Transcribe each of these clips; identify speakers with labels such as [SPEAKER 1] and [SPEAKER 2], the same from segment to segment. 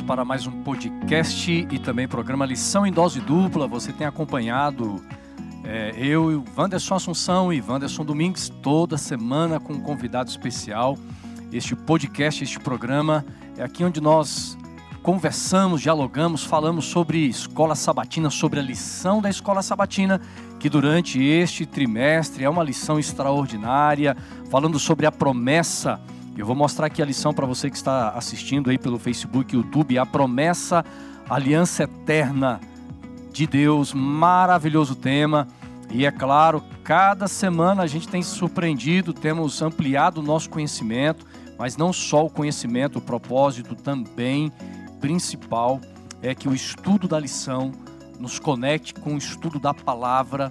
[SPEAKER 1] Para mais um podcast e também programa Lição em Dose Dupla. Você tem acompanhado é, eu e o Wanderson Assunção e Wanderson Domingues toda semana com um convidado especial. Este podcast, este programa é aqui onde nós conversamos, dialogamos, falamos sobre escola sabatina, sobre a lição da escola sabatina, que durante este trimestre é uma lição extraordinária, falando sobre a promessa eu vou mostrar aqui a lição para você que está assistindo aí pelo Facebook, YouTube, a promessa, aliança eterna de Deus, maravilhoso tema. E é claro, cada semana a gente tem se surpreendido, temos ampliado o nosso conhecimento, mas não só o conhecimento, o propósito também principal é que o estudo da lição nos conecte com o estudo da palavra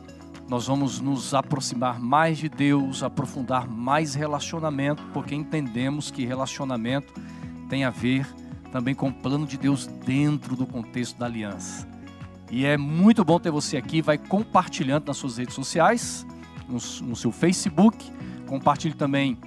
[SPEAKER 1] nós vamos nos aproximar mais de Deus, aprofundar mais relacionamento, porque entendemos que relacionamento tem a ver também com o plano de Deus dentro do contexto da aliança. E é muito bom ter você aqui, vai compartilhando nas suas redes sociais, no, no seu Facebook, compartilhe também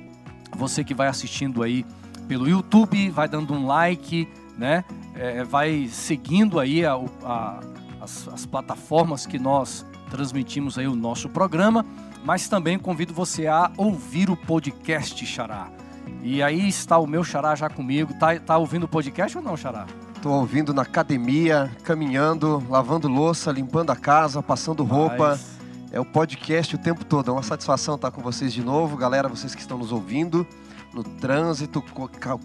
[SPEAKER 1] você que vai assistindo aí pelo YouTube, vai dando um like, né? É, vai seguindo aí a, a, as, as plataformas que nós transmitimos aí o nosso programa, mas também convido você a ouvir o podcast Xará. E aí está o meu Xará já comigo. Tá, tá ouvindo o podcast ou não, Xará?
[SPEAKER 2] Estou ouvindo na academia, caminhando, lavando louça, limpando a casa, passando roupa. Mas... É o podcast o tempo todo. É uma satisfação estar com vocês de novo, galera, vocês que estão nos ouvindo no trânsito,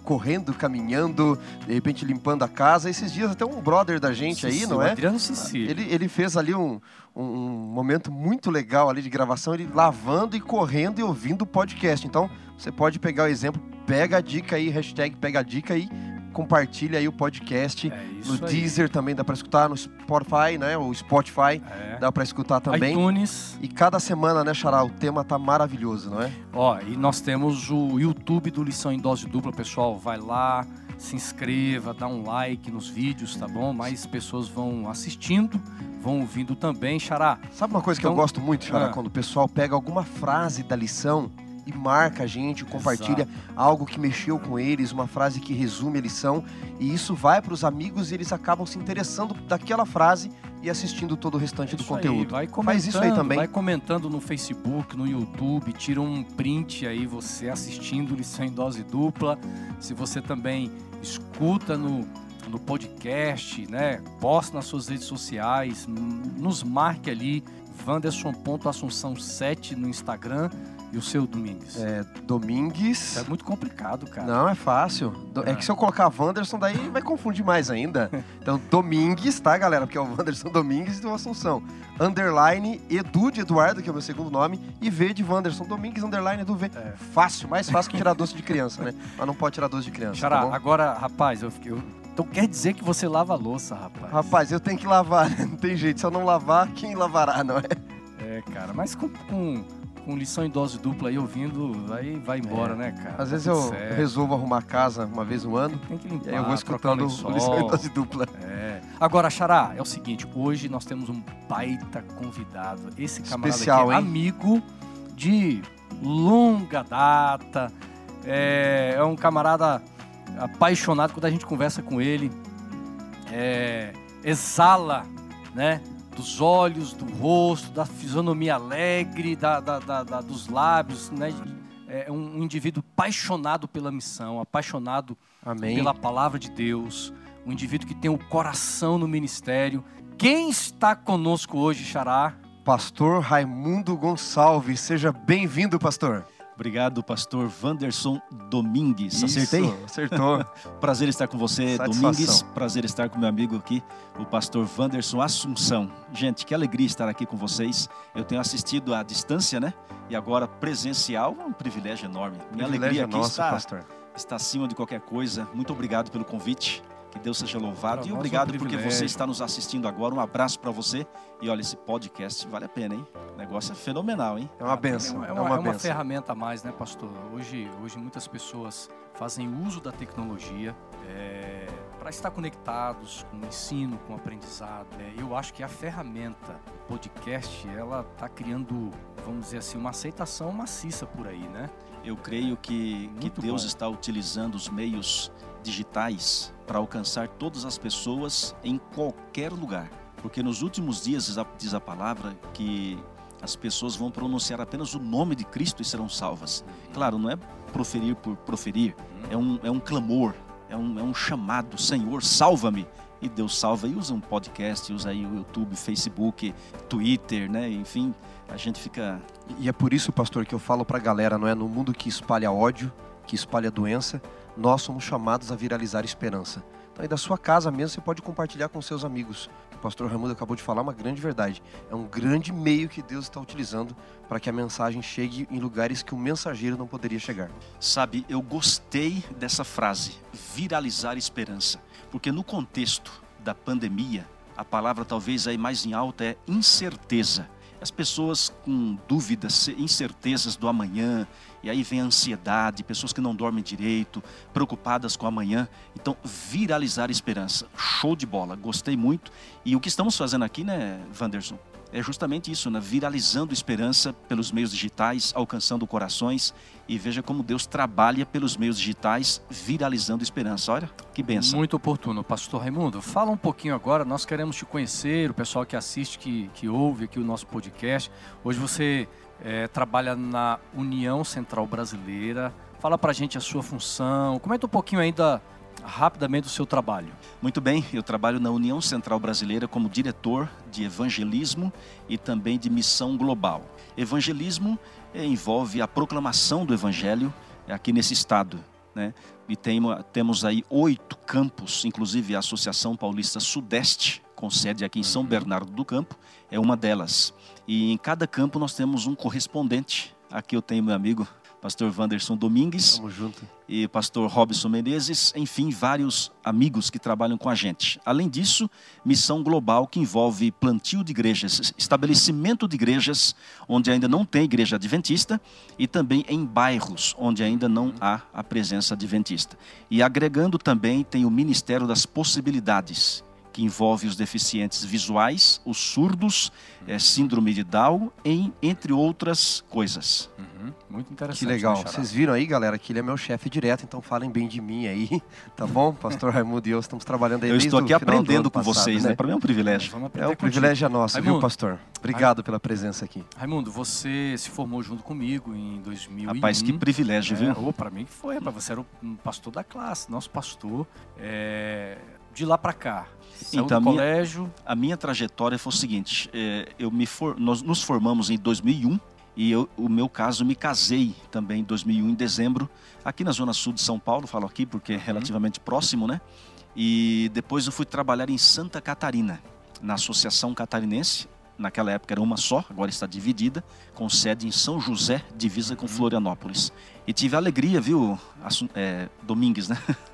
[SPEAKER 2] correndo, caminhando, de repente limpando a casa. Esses dias até um brother da gente aí, não é?
[SPEAKER 1] Adriano Cici.
[SPEAKER 2] Ele, ele fez ali um, um, um, momento muito legal ali de gravação, ele lavando e correndo e ouvindo o podcast. Então, você pode pegar o exemplo, pega a dica aí, hashtag pega a dica aí, compartilha aí o podcast. É no aí. Deezer também dá para escutar, no Spotify, né? O Spotify é. dá para escutar também.
[SPEAKER 1] iTunes.
[SPEAKER 2] E cada semana, né, Xará? O tema tá maravilhoso, não é?
[SPEAKER 1] Ó, e nós temos o YouTube do Lição em Dose Dupla, pessoal. Vai lá, se inscreva, dá um like nos vídeos, tá bom? Mais pessoas vão assistindo, vão ouvindo também, Xará.
[SPEAKER 2] Sabe uma coisa então, que eu então, gosto muito, Xará? Ah. Quando o pessoal pega alguma frase da lição e marca a gente, compartilha Exato. algo que mexeu com eles, uma frase que resume a lição, e isso vai para os amigos e eles acabam se interessando daquela frase e assistindo todo o restante é do conteúdo.
[SPEAKER 1] Aí, vai Faz isso aí também. Vai comentando no Facebook, no YouTube, tira um print aí você assistindo lição em dose dupla. Se você também escuta no no podcast, né? Posta nas suas redes sociais, nos marque ali, Vanderson.assunção7 no Instagram e o seu Domingues?
[SPEAKER 2] É, Domingues.
[SPEAKER 1] É muito complicado, cara.
[SPEAKER 2] Não, é fácil. É, é que se eu colocar Wanderson, daí vai confundir mais ainda. Então, Domingues, tá, galera? Porque é o Wanderson Domingues e do Assunção. Underline Edu de Eduardo, que é o meu segundo nome, e V de Wanderson Domingues, underline Edu V. É. Fácil, mais fácil que tirar doce de criança, né? Mas não pode tirar doce de criança.
[SPEAKER 1] Xará, tá agora, rapaz, eu fiquei. Eu... Então quer dizer que você lava a louça, rapaz?
[SPEAKER 2] Rapaz, eu teneu que lavar? Não tem jeito. Se eu não lavar, quem lavará, não é?
[SPEAKER 1] É, cara, mas com, com com lição em dose dupla aí ouvindo, aí vai embora, é. né, cara?
[SPEAKER 2] Às vezes eu certo. resolvo arrumar a casa uma vez no ano.
[SPEAKER 1] Tem que limpar,
[SPEAKER 2] e eu vou escutando o lição em dose dupla.
[SPEAKER 1] É. Agora, Xará, é o seguinte, hoje nós temos um baita convidado. Esse camarada
[SPEAKER 2] Especial,
[SPEAKER 1] aqui é amigo de longa data. É, é um camarada apaixonado quando a gente conversa com ele. É, exala, né? Dos olhos, do rosto, da fisionomia alegre, da, da, da, da dos lábios, né? É um indivíduo apaixonado pela missão, apaixonado Amém. pela palavra de Deus, um indivíduo que tem o coração no ministério. Quem está conosco hoje, Xará?
[SPEAKER 2] Pastor Raimundo Gonçalves. Seja bem-vindo, pastor.
[SPEAKER 3] Obrigado, pastor Wanderson Domingues.
[SPEAKER 2] Isso, Acertei?
[SPEAKER 3] Acertou. Prazer estar com você, Domingues. Prazer estar com meu amigo aqui, o pastor Wanderson Assunção. Gente, que alegria estar aqui com vocês. Eu tenho assistido à distância, né? E agora presencial, é um privilégio enorme. Minha
[SPEAKER 2] privilégio
[SPEAKER 3] alegria aqui
[SPEAKER 2] nosso,
[SPEAKER 3] está,
[SPEAKER 2] pastor.
[SPEAKER 3] está acima de qualquer coisa. Muito obrigado pelo convite. Que Deus seja louvado. e obrigado é um porque você está nos assistindo agora. Um abraço para você. E olha, esse podcast vale a pena, hein? O negócio é fenomenal, hein?
[SPEAKER 2] É uma benção.
[SPEAKER 1] É uma, é uma, é uma ferramenta a mais, né, pastor? Hoje, hoje muitas pessoas fazem uso da tecnologia. É, para estar conectados com o ensino, com o aprendizado. É, eu acho que a ferramenta podcast, ela está criando, vamos dizer assim, uma aceitação maciça por aí, né?
[SPEAKER 3] Eu creio que, que Deus bom. está utilizando os meios digitais para alcançar todas as pessoas em qualquer lugar. Porque nos últimos dias diz a palavra que as pessoas vão pronunciar apenas o nome de Cristo e serão salvas. Claro, não é proferir por proferir, é um, é um clamor, é um, é um chamado: Senhor, salva-me. E Deus salva e usa um podcast, usa aí o YouTube, Facebook, Twitter, né? Enfim, a gente fica.
[SPEAKER 2] E é por isso, pastor, que eu falo para a galera: não é no mundo que espalha ódio, que espalha doença, nós somos chamados a viralizar esperança. Então, aí da sua casa mesmo, você pode compartilhar com seus amigos. O pastor Raimundo acabou de falar uma grande verdade. É um grande meio que Deus está utilizando para que a mensagem chegue em lugares que o mensageiro não poderia chegar.
[SPEAKER 3] Sabe, eu gostei dessa frase, viralizar esperança, porque no contexto da pandemia, a palavra talvez aí mais em alta é incerteza as pessoas com dúvidas, incertezas do amanhã, e aí vem a ansiedade, pessoas que não dormem direito, preocupadas com o amanhã. Então, viralizar esperança. Show de bola, gostei muito. E o que estamos fazendo aqui, né, Wanderson? É justamente isso, né? viralizando esperança pelos meios digitais, alcançando corações. E veja como Deus trabalha pelos meios digitais, viralizando esperança. Olha que benção.
[SPEAKER 1] Muito oportuno. Pastor Raimundo, fala um pouquinho agora. Nós queremos te conhecer, o pessoal que assiste, que, que ouve aqui o nosso podcast. Hoje você é, trabalha na União Central Brasileira. Fala pra gente a sua função. Comenta um pouquinho ainda rapidamente o seu trabalho.
[SPEAKER 3] Muito bem, eu trabalho na União Central Brasileira como diretor de evangelismo e também de missão global. Evangelismo eh, envolve a proclamação do evangelho aqui nesse estado, né? E tem, temos aí oito campos, inclusive a Associação Paulista Sudeste, com sede aqui em São uhum. Bernardo do Campo, é uma delas. E em cada campo nós temos um correspondente. Aqui eu tenho meu amigo pastor Wanderson Domingues
[SPEAKER 2] Tamo junto.
[SPEAKER 3] e pastor Robson Menezes, enfim, vários amigos que trabalham com a gente. Além disso, missão global que envolve plantio de igrejas, estabelecimento de igrejas onde ainda não tem igreja adventista e também em bairros onde ainda não há a presença adventista. E agregando também tem o Ministério das Possibilidades, que envolve os deficientes visuais, os surdos, é, síndrome de Down, em, entre outras coisas.
[SPEAKER 1] Uhum, muito interessante.
[SPEAKER 2] Que legal. Vocês viram aí, galera, que ele é meu chefe direto, então falem bem de mim aí, tá bom? Pastor Raimundo e eu estamos trabalhando aí
[SPEAKER 3] Eu estou aqui aprendendo com passado, vocês, né? né? Para mim é um privilégio.
[SPEAKER 2] É um privilégio nosso, Raimundo, viu, pastor? Obrigado pela presença aqui.
[SPEAKER 1] Raimundo, você se formou junto comigo em 2001.
[SPEAKER 3] Rapaz, que privilégio,
[SPEAKER 1] é,
[SPEAKER 3] viu?
[SPEAKER 1] Para mim que foi, você era o pastor da classe, nosso pastor. É, de lá para cá, Saiu então, do a colégio.
[SPEAKER 3] Minha, a minha trajetória foi o seguinte: é, eu me for, nós nos formamos em 2001 e eu, o meu caso me casei também em 2001 em dezembro aqui na zona sul de São Paulo, falo aqui porque é uhum. relativamente uhum. próximo, né? E depois eu fui trabalhar em Santa Catarina, na Associação Catarinense. Naquela época era uma só, agora está dividida, com sede em São José, divisa com uhum. Florianópolis. E tive a alegria, viu, é, Domingues, né?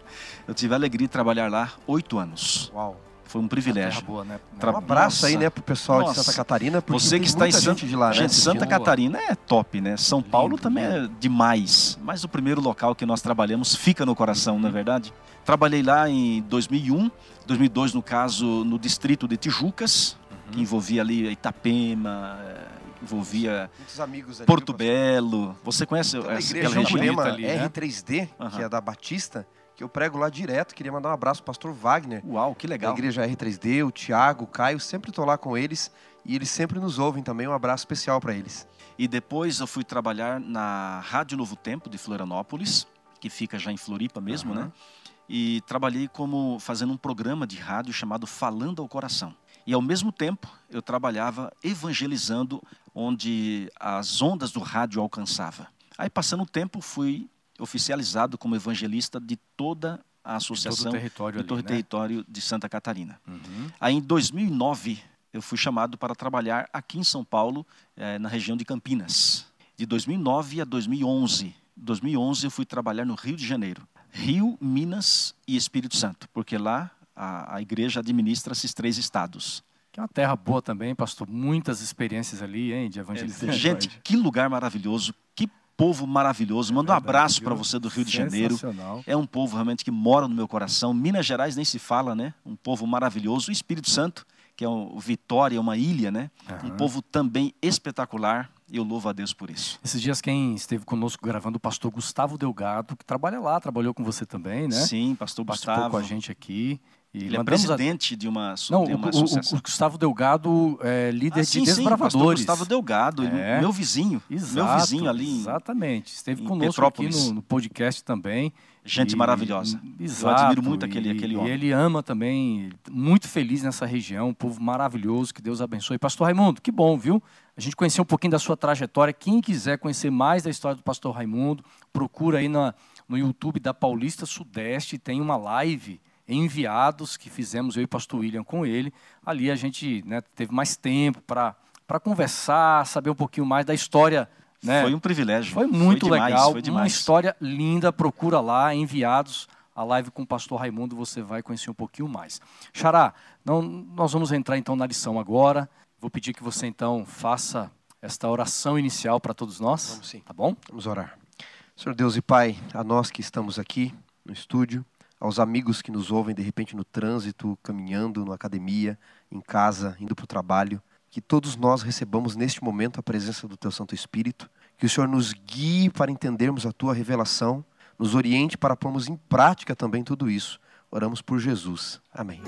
[SPEAKER 3] Eu tive a alegria de trabalhar lá oito anos.
[SPEAKER 2] Uau.
[SPEAKER 3] Foi um privilégio.
[SPEAKER 2] Boa, né? Um abraço Nossa. aí, né, pro pessoal Nossa. de Santa Catarina.
[SPEAKER 3] Você que está em Santa, de lá, né, gente, Santa Catarina é top, né? São Lindo, Paulo também é demais. Mas o primeiro local que nós trabalhamos fica no coração, uhum. não é verdade? Trabalhei lá em 2001, 2002 no caso no distrito de Tijucas, uhum. que envolvia ali Itapema, eh, envolvia
[SPEAKER 2] ali,
[SPEAKER 3] Porto Belo. Você conhece
[SPEAKER 2] então, essa, igreja aquela região? Ali, né? R3D, uhum. que é da Batista que eu prego lá direto. Queria mandar um abraço pro pastor Wagner.
[SPEAKER 3] Uau, que legal.
[SPEAKER 2] Da igreja R3D, o Tiago, o Caio, sempre estou lá com eles e eles sempre nos ouvem também. Um abraço especial para eles.
[SPEAKER 3] E depois eu fui trabalhar na Rádio Novo Tempo de Florianópolis, que fica já em Floripa mesmo, uhum. né? E trabalhei como fazendo um programa de rádio chamado Falando ao Coração. E ao mesmo tempo eu trabalhava evangelizando onde as ondas do rádio alcançava. Aí passando o tempo fui oficializado como evangelista de toda a associação
[SPEAKER 1] de todo o território,
[SPEAKER 3] todo
[SPEAKER 1] ali,
[SPEAKER 3] né? território de Santa Catarina.
[SPEAKER 1] Uhum.
[SPEAKER 3] Aí em 2009 eu fui chamado para trabalhar aqui em São Paulo, eh, na região de Campinas. De 2009 a 2011. 2011 eu fui trabalhar no Rio de Janeiro. Rio, Minas e Espírito Santo, porque lá a, a igreja administra esses três estados.
[SPEAKER 1] Que é uma terra boa também, pastor. Muitas experiências ali, hein, de evangelização.
[SPEAKER 3] É, gente, que lugar maravilhoso, povo maravilhoso. Manda um abraço para você do Rio de Janeiro. É um povo realmente que mora no meu coração. Minas Gerais nem se fala, né? Um povo maravilhoso. O Espírito Santo, que é o Vitória, uma ilha, né? Uhum. Um povo também espetacular. E eu louvo a Deus por isso.
[SPEAKER 1] Esses dias quem esteve conosco gravando o pastor Gustavo Delgado, que trabalha lá, trabalhou com você também, né?
[SPEAKER 3] Sim, pastor
[SPEAKER 1] Participou
[SPEAKER 3] Gustavo.
[SPEAKER 1] com a gente aqui.
[SPEAKER 3] E Ele é presidente a... de uma,
[SPEAKER 1] Não,
[SPEAKER 3] de uma
[SPEAKER 1] o,
[SPEAKER 3] associação.
[SPEAKER 1] O, o Gustavo Delgado é líder
[SPEAKER 3] ah,
[SPEAKER 1] de
[SPEAKER 3] sim,
[SPEAKER 1] desbravadores.
[SPEAKER 3] Sim, Gustavo Delgado, é. meu vizinho.
[SPEAKER 1] Exato,
[SPEAKER 3] meu vizinho ali.
[SPEAKER 1] Exatamente. Esteve
[SPEAKER 3] em
[SPEAKER 1] conosco aqui no, no, podcast também.
[SPEAKER 3] Gente
[SPEAKER 1] e,
[SPEAKER 3] maravilhosa.
[SPEAKER 1] Exato,
[SPEAKER 3] Eu admiro muito aquele, aquele homem.
[SPEAKER 1] E ele ama também, muito feliz nessa região, um povo maravilhoso, que Deus abençoe. Pastor Raimundo, que bom, viu? A gente conheceu um pouquinho da sua trajetória. Quem quiser conhecer mais da história do pastor Raimundo, procura aí na, no YouTube da Paulista Sudeste, tem uma live enviados que fizemos eu e o pastor William com ele. Ali a gente né, teve mais tempo para conversar, saber um pouquinho mais da história. Né?
[SPEAKER 3] Foi um privilégio.
[SPEAKER 1] Foi muito
[SPEAKER 3] foi
[SPEAKER 1] legal,
[SPEAKER 3] demais,
[SPEAKER 1] uma história linda. Procura lá, enviados. A live com o pastor Raimundo, você vai conhecer um pouquinho mais. Xará, não, nós vamos entrar então na lição agora. Vou pedir que você então faça esta oração inicial para todos nós.
[SPEAKER 2] Vamos sim.
[SPEAKER 1] Tá bom?
[SPEAKER 2] Vamos orar. Senhor Deus e Pai, a nós que estamos aqui no estúdio, aos amigos que nos ouvem de repente no trânsito, caminhando, na academia, em casa, indo para o trabalho, que todos nós recebamos neste momento a presença do Teu Santo Espírito, que o Senhor nos guie para entendermos a Tua revelação, nos oriente para pormos em prática também tudo isso. Oramos por Jesus. Amém.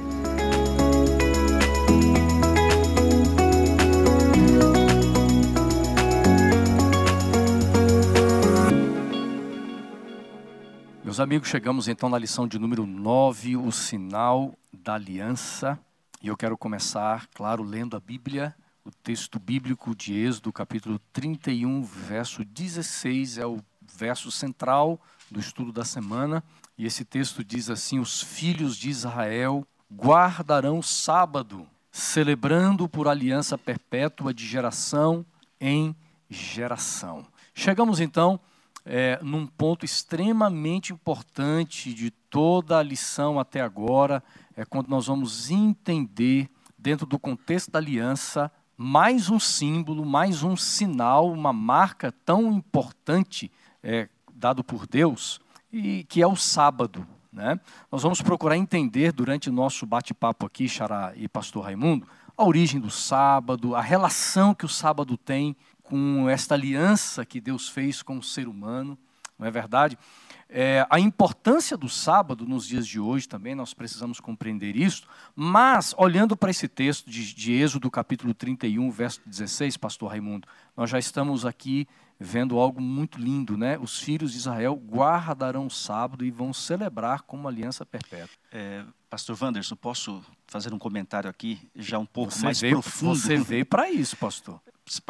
[SPEAKER 1] Meus amigos, chegamos então na lição de número 9, o sinal da aliança. E eu quero começar, claro, lendo a Bíblia, o texto bíblico de Êxodo, capítulo 31, verso 16, é o verso central do estudo da semana. E esse texto diz assim: Os filhos de Israel guardarão sábado, celebrando por aliança perpétua de geração em geração. Chegamos então é, num ponto extremamente importante de toda a lição até agora, é quando nós vamos entender, dentro do contexto da aliança, mais um símbolo, mais um sinal, uma marca tão importante é, dado por Deus, e que é o sábado. Né? Nós vamos procurar entender durante o nosso bate-papo aqui, Xará e Pastor Raimundo, a origem do sábado, a relação que o sábado tem com esta aliança que Deus fez com o ser humano, não é verdade? É, a importância do sábado nos dias de hoje também, nós precisamos compreender isso, mas olhando para esse texto de, de Êxodo, capítulo 31, verso 16, pastor Raimundo, nós já estamos aqui vendo algo muito lindo, né? Os filhos de Israel guardarão o sábado e vão celebrar como aliança perpétua.
[SPEAKER 3] É, pastor Wanderson, posso fazer um comentário aqui, já um pouco
[SPEAKER 1] você
[SPEAKER 3] mais
[SPEAKER 1] veio,
[SPEAKER 3] profundo?
[SPEAKER 1] Você veio para isso, pastor.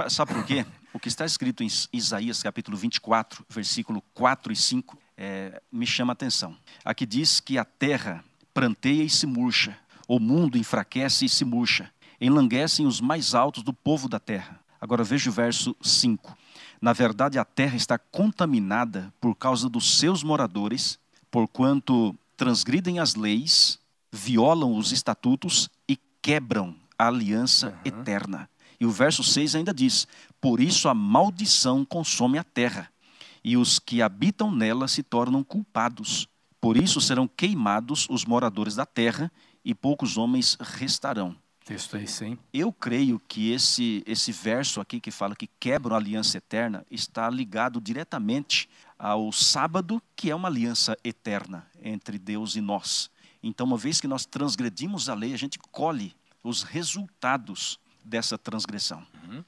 [SPEAKER 3] Sabe por quê? O que está escrito em Isaías capítulo 24, versículo 4 e 5, é, me chama a atenção. Aqui diz que a terra pranteia e se murcha, o mundo enfraquece e se murcha, enlanguecem os mais altos do povo da terra. Agora veja o verso 5. Na verdade, a terra está contaminada por causa dos seus moradores, porquanto transgridem as leis, violam os estatutos e quebram a aliança uhum. eterna. E o verso 6 ainda diz: Por isso a maldição consome a terra, e os que habitam nela se tornam culpados. Por isso serão queimados os moradores da terra, e poucos homens restarão.
[SPEAKER 1] Texto aí, sim.
[SPEAKER 3] Eu creio que esse, esse verso aqui que fala que quebram a aliança eterna está ligado diretamente ao sábado, que é uma aliança eterna entre Deus e nós. Então, uma vez que nós transgredimos a lei, a gente colhe os resultados dessa transgressão.
[SPEAKER 1] Uhum.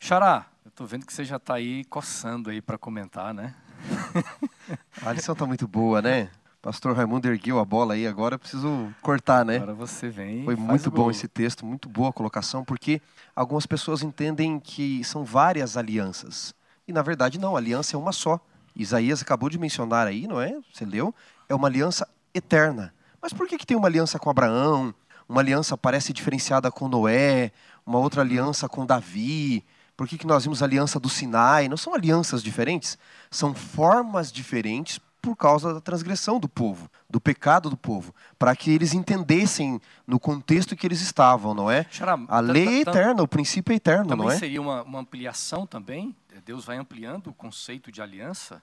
[SPEAKER 1] Xará, eu estou vendo que você já está aí coçando aí para comentar, né?
[SPEAKER 2] a lição está muito boa, né? Pastor Raimundo ergueu a bola aí, agora eu preciso cortar, né?
[SPEAKER 1] Agora você vem.
[SPEAKER 2] Foi muito bom esse texto, muito boa a colocação, porque algumas pessoas entendem que são várias alianças. E na verdade não, a aliança é uma só. Isaías acabou de mencionar aí, não é? Você leu? É uma aliança eterna. Mas por que, que tem uma aliança com Abraão? Uma aliança parece diferenciada com Noé, uma outra aliança com Davi. Por que, que nós vimos a aliança do Sinai? Não são alianças diferentes? São formas diferentes por causa da transgressão do povo, do pecado do povo, para que eles entendessem no contexto que eles estavam, não é? A lei é eterna, o princípio é eterno,
[SPEAKER 1] não
[SPEAKER 2] é?
[SPEAKER 1] seria uma, uma ampliação também? Deus vai ampliando o conceito de aliança?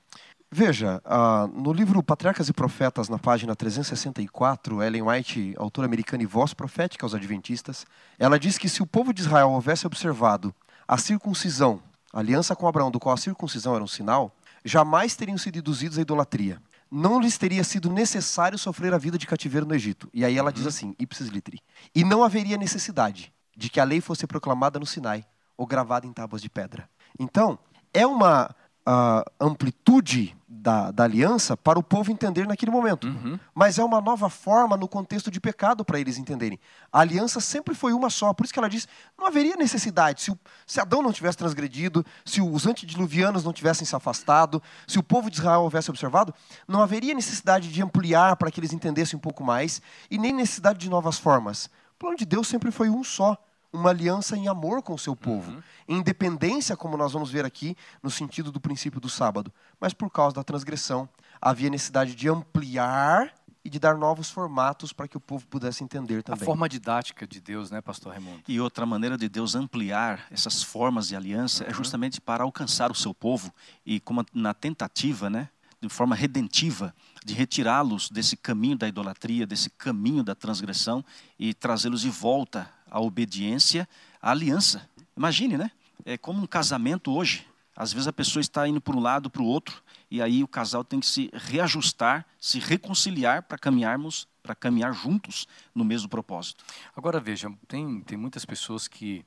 [SPEAKER 2] Veja, uh, no livro Patriarcas e Profetas, na página 364, Ellen White, autora americana e voz profética aos adventistas, ela diz que se o povo de Israel houvesse observado a circuncisão, a aliança com Abraão, do qual a circuncisão era um sinal, jamais teriam sido induzidos à idolatria. Não lhes teria sido necessário sofrer a vida de cativeiro no Egito. E aí ela diz uhum. assim, ipsis litri. E não haveria necessidade de que a lei fosse proclamada no Sinai ou gravada em tábuas de pedra. Então, é uma uh, amplitude da, da, aliança para o povo entender naquele momento. Uhum. Mas é uma nova forma no contexto de pecado para eles entenderem. A aliança sempre foi uma só. Por isso que ela diz: não haveria necessidade. Se, o, se Adão não tivesse transgredido, se os antediluvianos não tivessem se afastado, se o povo de Israel houvesse observado, não haveria necessidade de ampliar para que eles entendessem um pouco mais e nem necessidade de novas formas. O plano de Deus sempre foi um só uma aliança em amor com o seu povo. Uhum. Em independência, como nós vamos ver aqui, no sentido do princípio do sábado. Mas por causa da transgressão, havia necessidade de ampliar e de dar novos formatos para que o povo pudesse entender também.
[SPEAKER 1] A forma didática de Deus, né, pastor Raimundo?
[SPEAKER 3] E outra maneira de Deus ampliar essas formas de aliança é uhum. é justamente para alcançar o seu povo e como na tentativa, né, de forma redentiva, de retirá-los desse caminho da idolatria, desse caminho da transgressão e trazê-los de volta à obediência, à aliança. Imagine, né? É como um casamento hoje. Às vezes a pessoa está indo para um lado, para o outro, e aí o casal tem que se reajustar, se reconciliar para caminharmos, para caminhar juntos no mesmo propósito.
[SPEAKER 1] Agora veja, tem, tem muitas pessoas que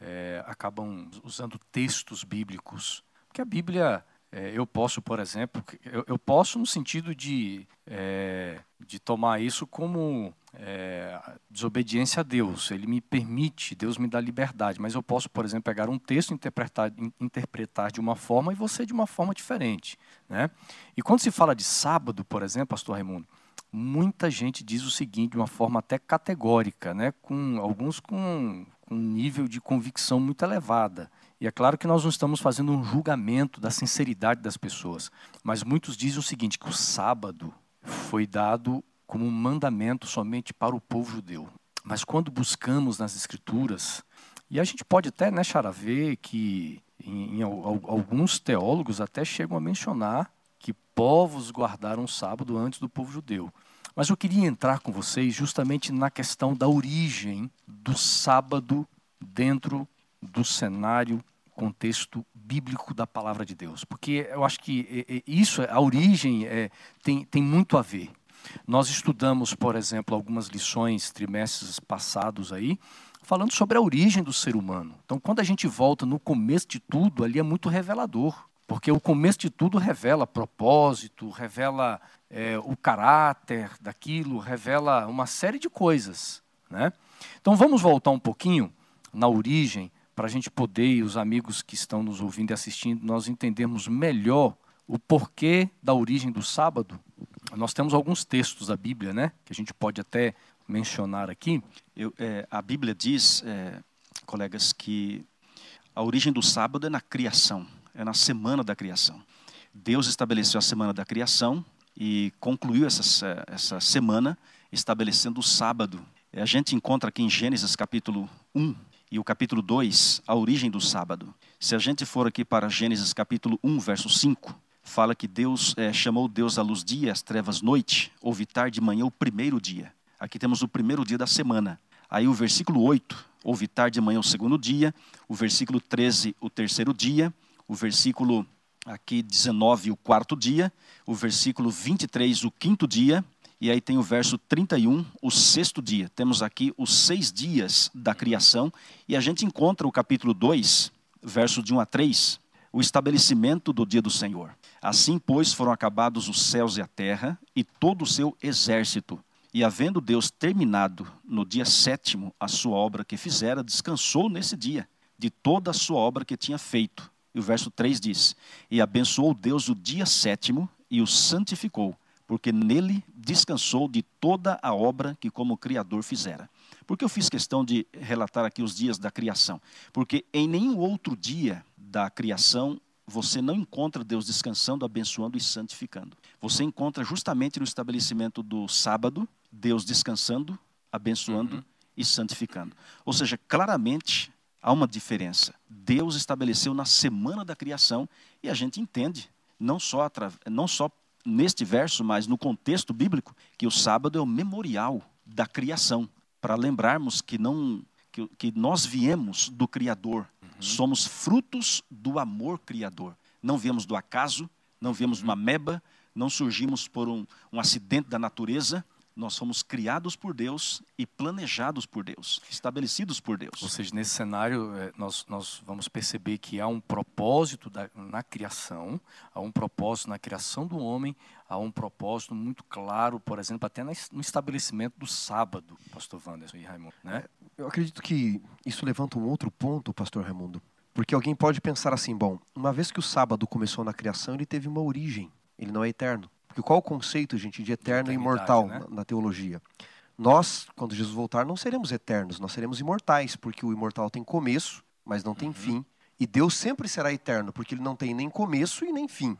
[SPEAKER 1] é, acabam usando textos bíblicos, porque a Bíblia é, eu posso, por exemplo, eu, eu posso no sentido de, é, de tomar isso como é, desobediência a Deus. Ele me permite, Deus me dá liberdade, mas eu posso, por exemplo, pegar um texto e interpretar, interpretar de uma forma e você de uma forma diferente. Né? E quando se fala de sábado, por exemplo, pastor Raimundo, muita gente diz o seguinte de uma forma até categórica, né? com alguns com, com um nível de convicção muito elevada. E é claro que nós não estamos fazendo um julgamento da sinceridade das pessoas, mas muitos dizem o seguinte: que o sábado foi dado como um mandamento somente para o povo judeu. Mas quando buscamos nas Escrituras, e a gente pode até, né, Chara, ver que em, em, alguns teólogos até chegam a mencionar que povos guardaram o sábado antes do povo judeu. Mas eu queria entrar com vocês justamente na questão da origem do sábado dentro do cenário, contexto bíblico da palavra de Deus. Porque eu acho que isso, a origem, é, tem, tem muito a ver. Nós estudamos, por exemplo, algumas lições trimestres passados aí, falando sobre a origem do ser humano. Então, quando a gente volta no começo de tudo, ali é muito revelador. Porque o começo de tudo revela propósito, revela é, o caráter daquilo, revela uma série de coisas. Né? Então vamos voltar um pouquinho na origem para a gente poder, e os amigos que estão nos ouvindo e assistindo, nós entendermos melhor o porquê da origem do sábado. Nós temos alguns textos da Bíblia, né, que a gente pode até mencionar aqui.
[SPEAKER 3] Eu, é, a Bíblia diz, é, colegas, que a origem do sábado é na criação, é na semana da criação. Deus estabeleceu a semana da criação e concluiu essa, essa semana estabelecendo o sábado. A gente encontra aqui em Gênesis capítulo 1, e o capítulo 2, a origem do sábado. Se a gente for aqui para Gênesis capítulo 1, verso 5, fala que Deus é, chamou Deus a luz dia, as trevas noite, houve tarde manhã o primeiro dia. Aqui temos o primeiro dia da semana. Aí o versículo 8, houve tarde manhã o segundo dia, o versículo 13, o terceiro dia, o versículo aqui 19, o quarto dia, o versículo 23, o quinto dia, e aí tem o verso 31, o sexto dia. Temos aqui os seis dias da criação. E a gente encontra o capítulo 2, verso de 1 a 3, o estabelecimento do dia do Senhor. Assim, pois, foram acabados os céus e a terra e todo o seu exército. E havendo Deus terminado no dia sétimo a sua obra que fizera, descansou nesse dia de toda a sua obra que tinha feito. E o verso 3 diz: E abençoou Deus o dia sétimo e o santificou porque nele descansou de toda a obra que como Criador fizera. Por que eu fiz questão de relatar aqui os dias da criação? Porque em nenhum outro dia da criação você não encontra Deus descansando, abençoando e santificando. Você encontra justamente no estabelecimento do sábado, Deus descansando, abençoando uhum. e santificando. Ou seja, claramente há uma diferença. Deus estabeleceu na semana da criação e a gente entende, não só, não só neste verso, mas no contexto bíblico, que o sábado é o memorial da criação, para lembrarmos que não que, que nós viemos do Criador, Somos frutos do amor criador. Não viemos do acaso, não viemos de uma meba, não surgimos por um, um acidente da natureza, nós fomos criados por Deus e planejados por Deus, estabelecidos por Deus.
[SPEAKER 1] Ou seja, nesse cenário, é, nós, nós vamos perceber que há um propósito da, na criação, há um propósito na criação do homem, há um propósito muito claro, por exemplo, até no estabelecimento do sábado, pastor Wanderson e Raimundo. Né?
[SPEAKER 2] Eu acredito que isso levanta um outro ponto, pastor Raimundo, porque alguém pode pensar assim, bom, uma vez que o sábado começou na criação, ele teve uma origem, ele não é eterno. Porque qual o conceito, gente, de eterno e imortal né? na, na teologia? Nós, quando Jesus voltar, não seremos eternos, nós seremos imortais, porque o imortal tem começo, mas não tem uhum. fim. E Deus sempre será eterno, porque ele não tem nem começo e nem fim.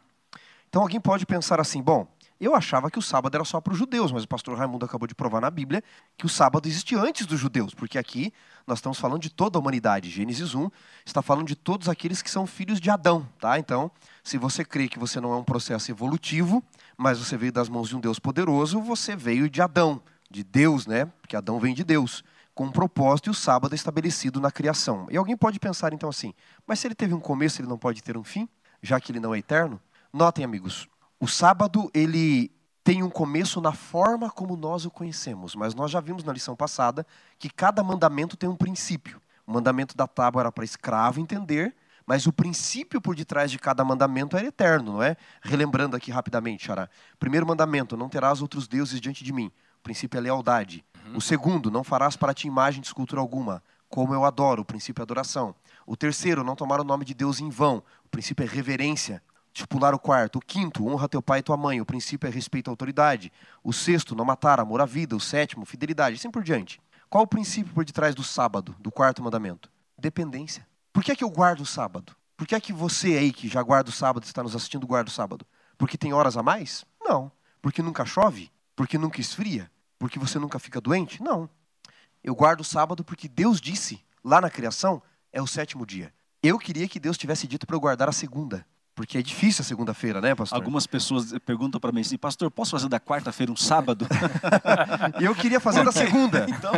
[SPEAKER 2] Então alguém pode pensar assim: bom, eu achava que o sábado era só para os judeus, mas o pastor Raimundo acabou de provar na Bíblia que o sábado existe antes dos judeus, porque aqui nós estamos falando de toda a humanidade. Gênesis 1 está falando de todos aqueles que são filhos de Adão, tá? Então, se você crê que você não é um processo evolutivo, mas você veio das mãos de um Deus poderoso, você veio de Adão, de Deus, né? Porque Adão vem de Deus, com um propósito e o sábado é estabelecido na criação. E alguém pode pensar então assim: mas se ele teve um começo, ele não pode ter um fim, já que ele não é eterno? Notem, amigos, o sábado, ele tem um começo na forma como nós o conhecemos, mas nós já vimos na lição passada que cada mandamento tem um princípio. O mandamento da tábua era para escravo entender, mas o princípio por detrás de cada mandamento era eterno, não é? Relembrando aqui rapidamente, Xará. Primeiro mandamento, não terás outros deuses diante de mim. O princípio é lealdade. Uhum. O segundo, não farás para ti imagem de escultura alguma, como eu adoro. O princípio é adoração. O terceiro, não tomar o nome de Deus em vão. O princípio é reverência. Estipular o quarto. O quinto, honra teu pai e tua mãe. O princípio é respeito à autoridade. O sexto, não matar, amor à vida. O sétimo, fidelidade. Assim por diante. Qual o princípio por detrás do sábado, do quarto mandamento? Dependência. Por que é que eu guardo o sábado? Por que é que você aí que já guarda o sábado, está nos assistindo, guarda o sábado? Porque tem horas a mais? Não. Porque nunca chove? Porque nunca esfria? Porque você nunca fica doente? Não. Eu guardo o sábado porque Deus disse, lá na criação, é o sétimo dia. Eu queria que Deus tivesse dito para eu guardar a segunda. Porque é difícil a segunda-feira, né, pastor?
[SPEAKER 3] Algumas pessoas perguntam para mim assim, pastor, posso fazer da quarta-feira um sábado?
[SPEAKER 2] eu queria fazer da segunda. então...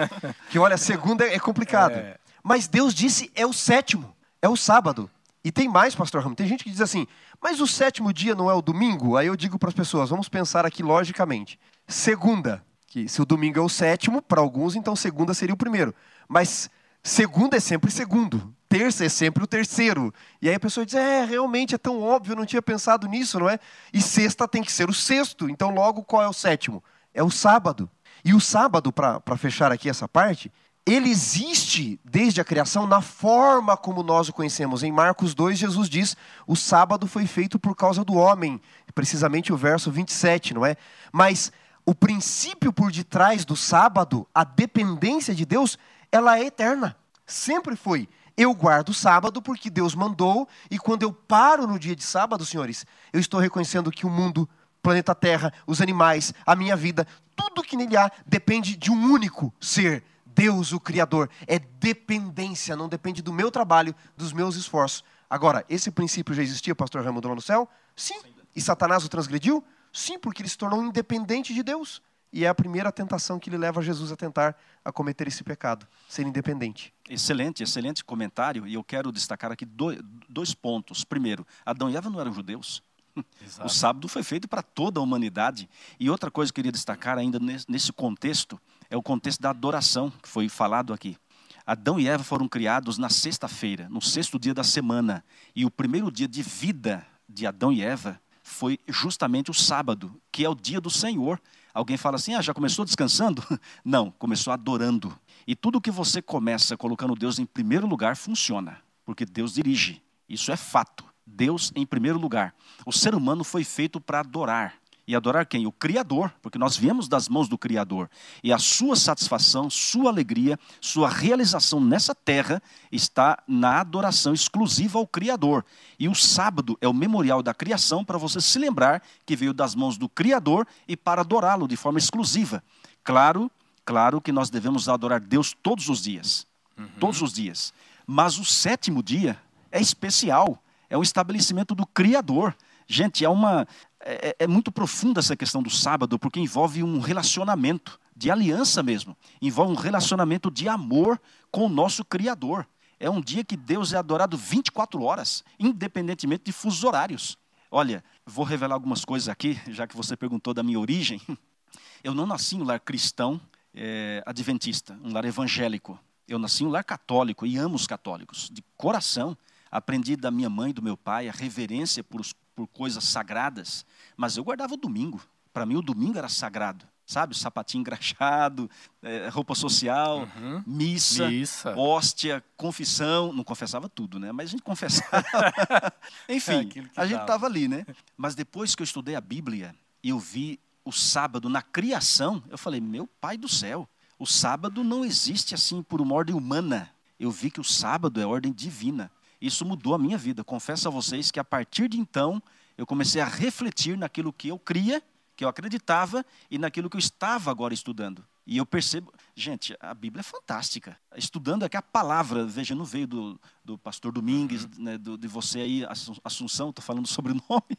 [SPEAKER 2] Que olha, segunda é complicado. É... Mas Deus disse é o sétimo, é o sábado. E tem mais, pastor Ramos. Tem gente que diz assim, mas o sétimo dia não é o domingo? Aí eu digo para as pessoas, vamos pensar aqui logicamente. Segunda, que se o domingo é o sétimo, para alguns, então segunda seria o primeiro. Mas segunda é sempre segundo terça é sempre o terceiro. E aí a pessoa diz: é, realmente é tão óbvio, eu não tinha pensado nisso, não é? E sexta tem que ser o sexto, então logo qual é o sétimo? É o sábado. E o sábado, para fechar aqui essa parte, ele existe desde a criação na forma como nós o conhecemos. Em Marcos 2, Jesus diz: o sábado foi feito por causa do homem, precisamente o verso 27, não é? Mas o princípio por detrás do sábado, a dependência de Deus, ela é eterna. Sempre foi. Eu guardo o sábado porque Deus mandou, e quando eu paro no dia de sábado, senhores, eu estou reconhecendo que o mundo, planeta Terra, os animais, a minha vida, tudo que nele há depende de um único ser, Deus, o Criador. É dependência, não depende do meu trabalho, dos meus esforços. Agora, esse princípio já existia, pastor Raimundo, lá no céu? Sim. E Satanás o transgrediu? Sim, porque ele se tornou independente de Deus. E é a primeira tentação que ele leva Jesus a tentar a cometer esse pecado, ser independente.
[SPEAKER 3] Excelente, excelente comentário. E eu quero destacar aqui dois, dois pontos. Primeiro, Adão e Eva não eram judeus. Exato. O sábado foi feito para toda a humanidade. E outra coisa que eu queria destacar ainda nesse contexto é o contexto da adoração que foi falado aqui. Adão e Eva foram criados na sexta-feira, no sexto dia da semana. E o primeiro dia de vida de Adão e Eva foi justamente o sábado, que é o dia do Senhor. Alguém fala assim: ah, já começou descansando? Não, começou adorando. E tudo que você começa colocando Deus em primeiro lugar funciona, porque Deus dirige. Isso é fato. Deus em primeiro lugar. O ser humano foi feito para adorar. E adorar quem? O Criador, porque nós viemos das mãos do Criador. E a sua satisfação, sua alegria, sua realização nessa terra está na adoração exclusiva ao Criador. E o sábado é o memorial da criação para você se lembrar que veio das mãos do Criador e para adorá-lo de forma exclusiva. Claro, claro que nós devemos adorar Deus todos os dias. Uhum. Todos os dias. Mas o sétimo dia é especial. É o estabelecimento do Criador. Gente, é uma, é, é, é, muito profunda essa questão do sábado, porque envolve um relacionamento de aliança mesmo, envolve um relacionamento de amor com o nosso Criador. É um dia que Deus é adorado 24 horas, independentemente de fusos horários. Olha, vou revelar algumas coisas aqui, já que você perguntou da minha origem. Eu não nasci em um lar cristão é, adventista, um lar evangélico. Eu nasci em um lar católico e amo os católicos, de coração. Aprendi da minha mãe e do meu pai a reverência por, por coisas sagradas, mas eu guardava o domingo. Para mim, o domingo era sagrado sabe? Sapatinho engraxado, é, roupa social, uhum. missa, missa, hóstia, confissão. Não confessava tudo, né? Mas a gente confessava. Enfim, é a gente estava ali, né? Mas depois que eu estudei a Bíblia e eu vi o sábado na criação, eu falei, meu pai do céu, o sábado não existe assim por uma ordem humana. Eu vi que o sábado é ordem divina. Isso mudou a minha vida. Confesso a vocês que a partir de então eu comecei a refletir naquilo que eu cria que eu acreditava e naquilo que eu estava agora estudando. E eu percebo, gente, a Bíblia é fantástica. Estudando aqui a palavra, veja, não veio do, do pastor Domingues, uhum. né, do, de você aí, Assunção, estou falando sobre o nome,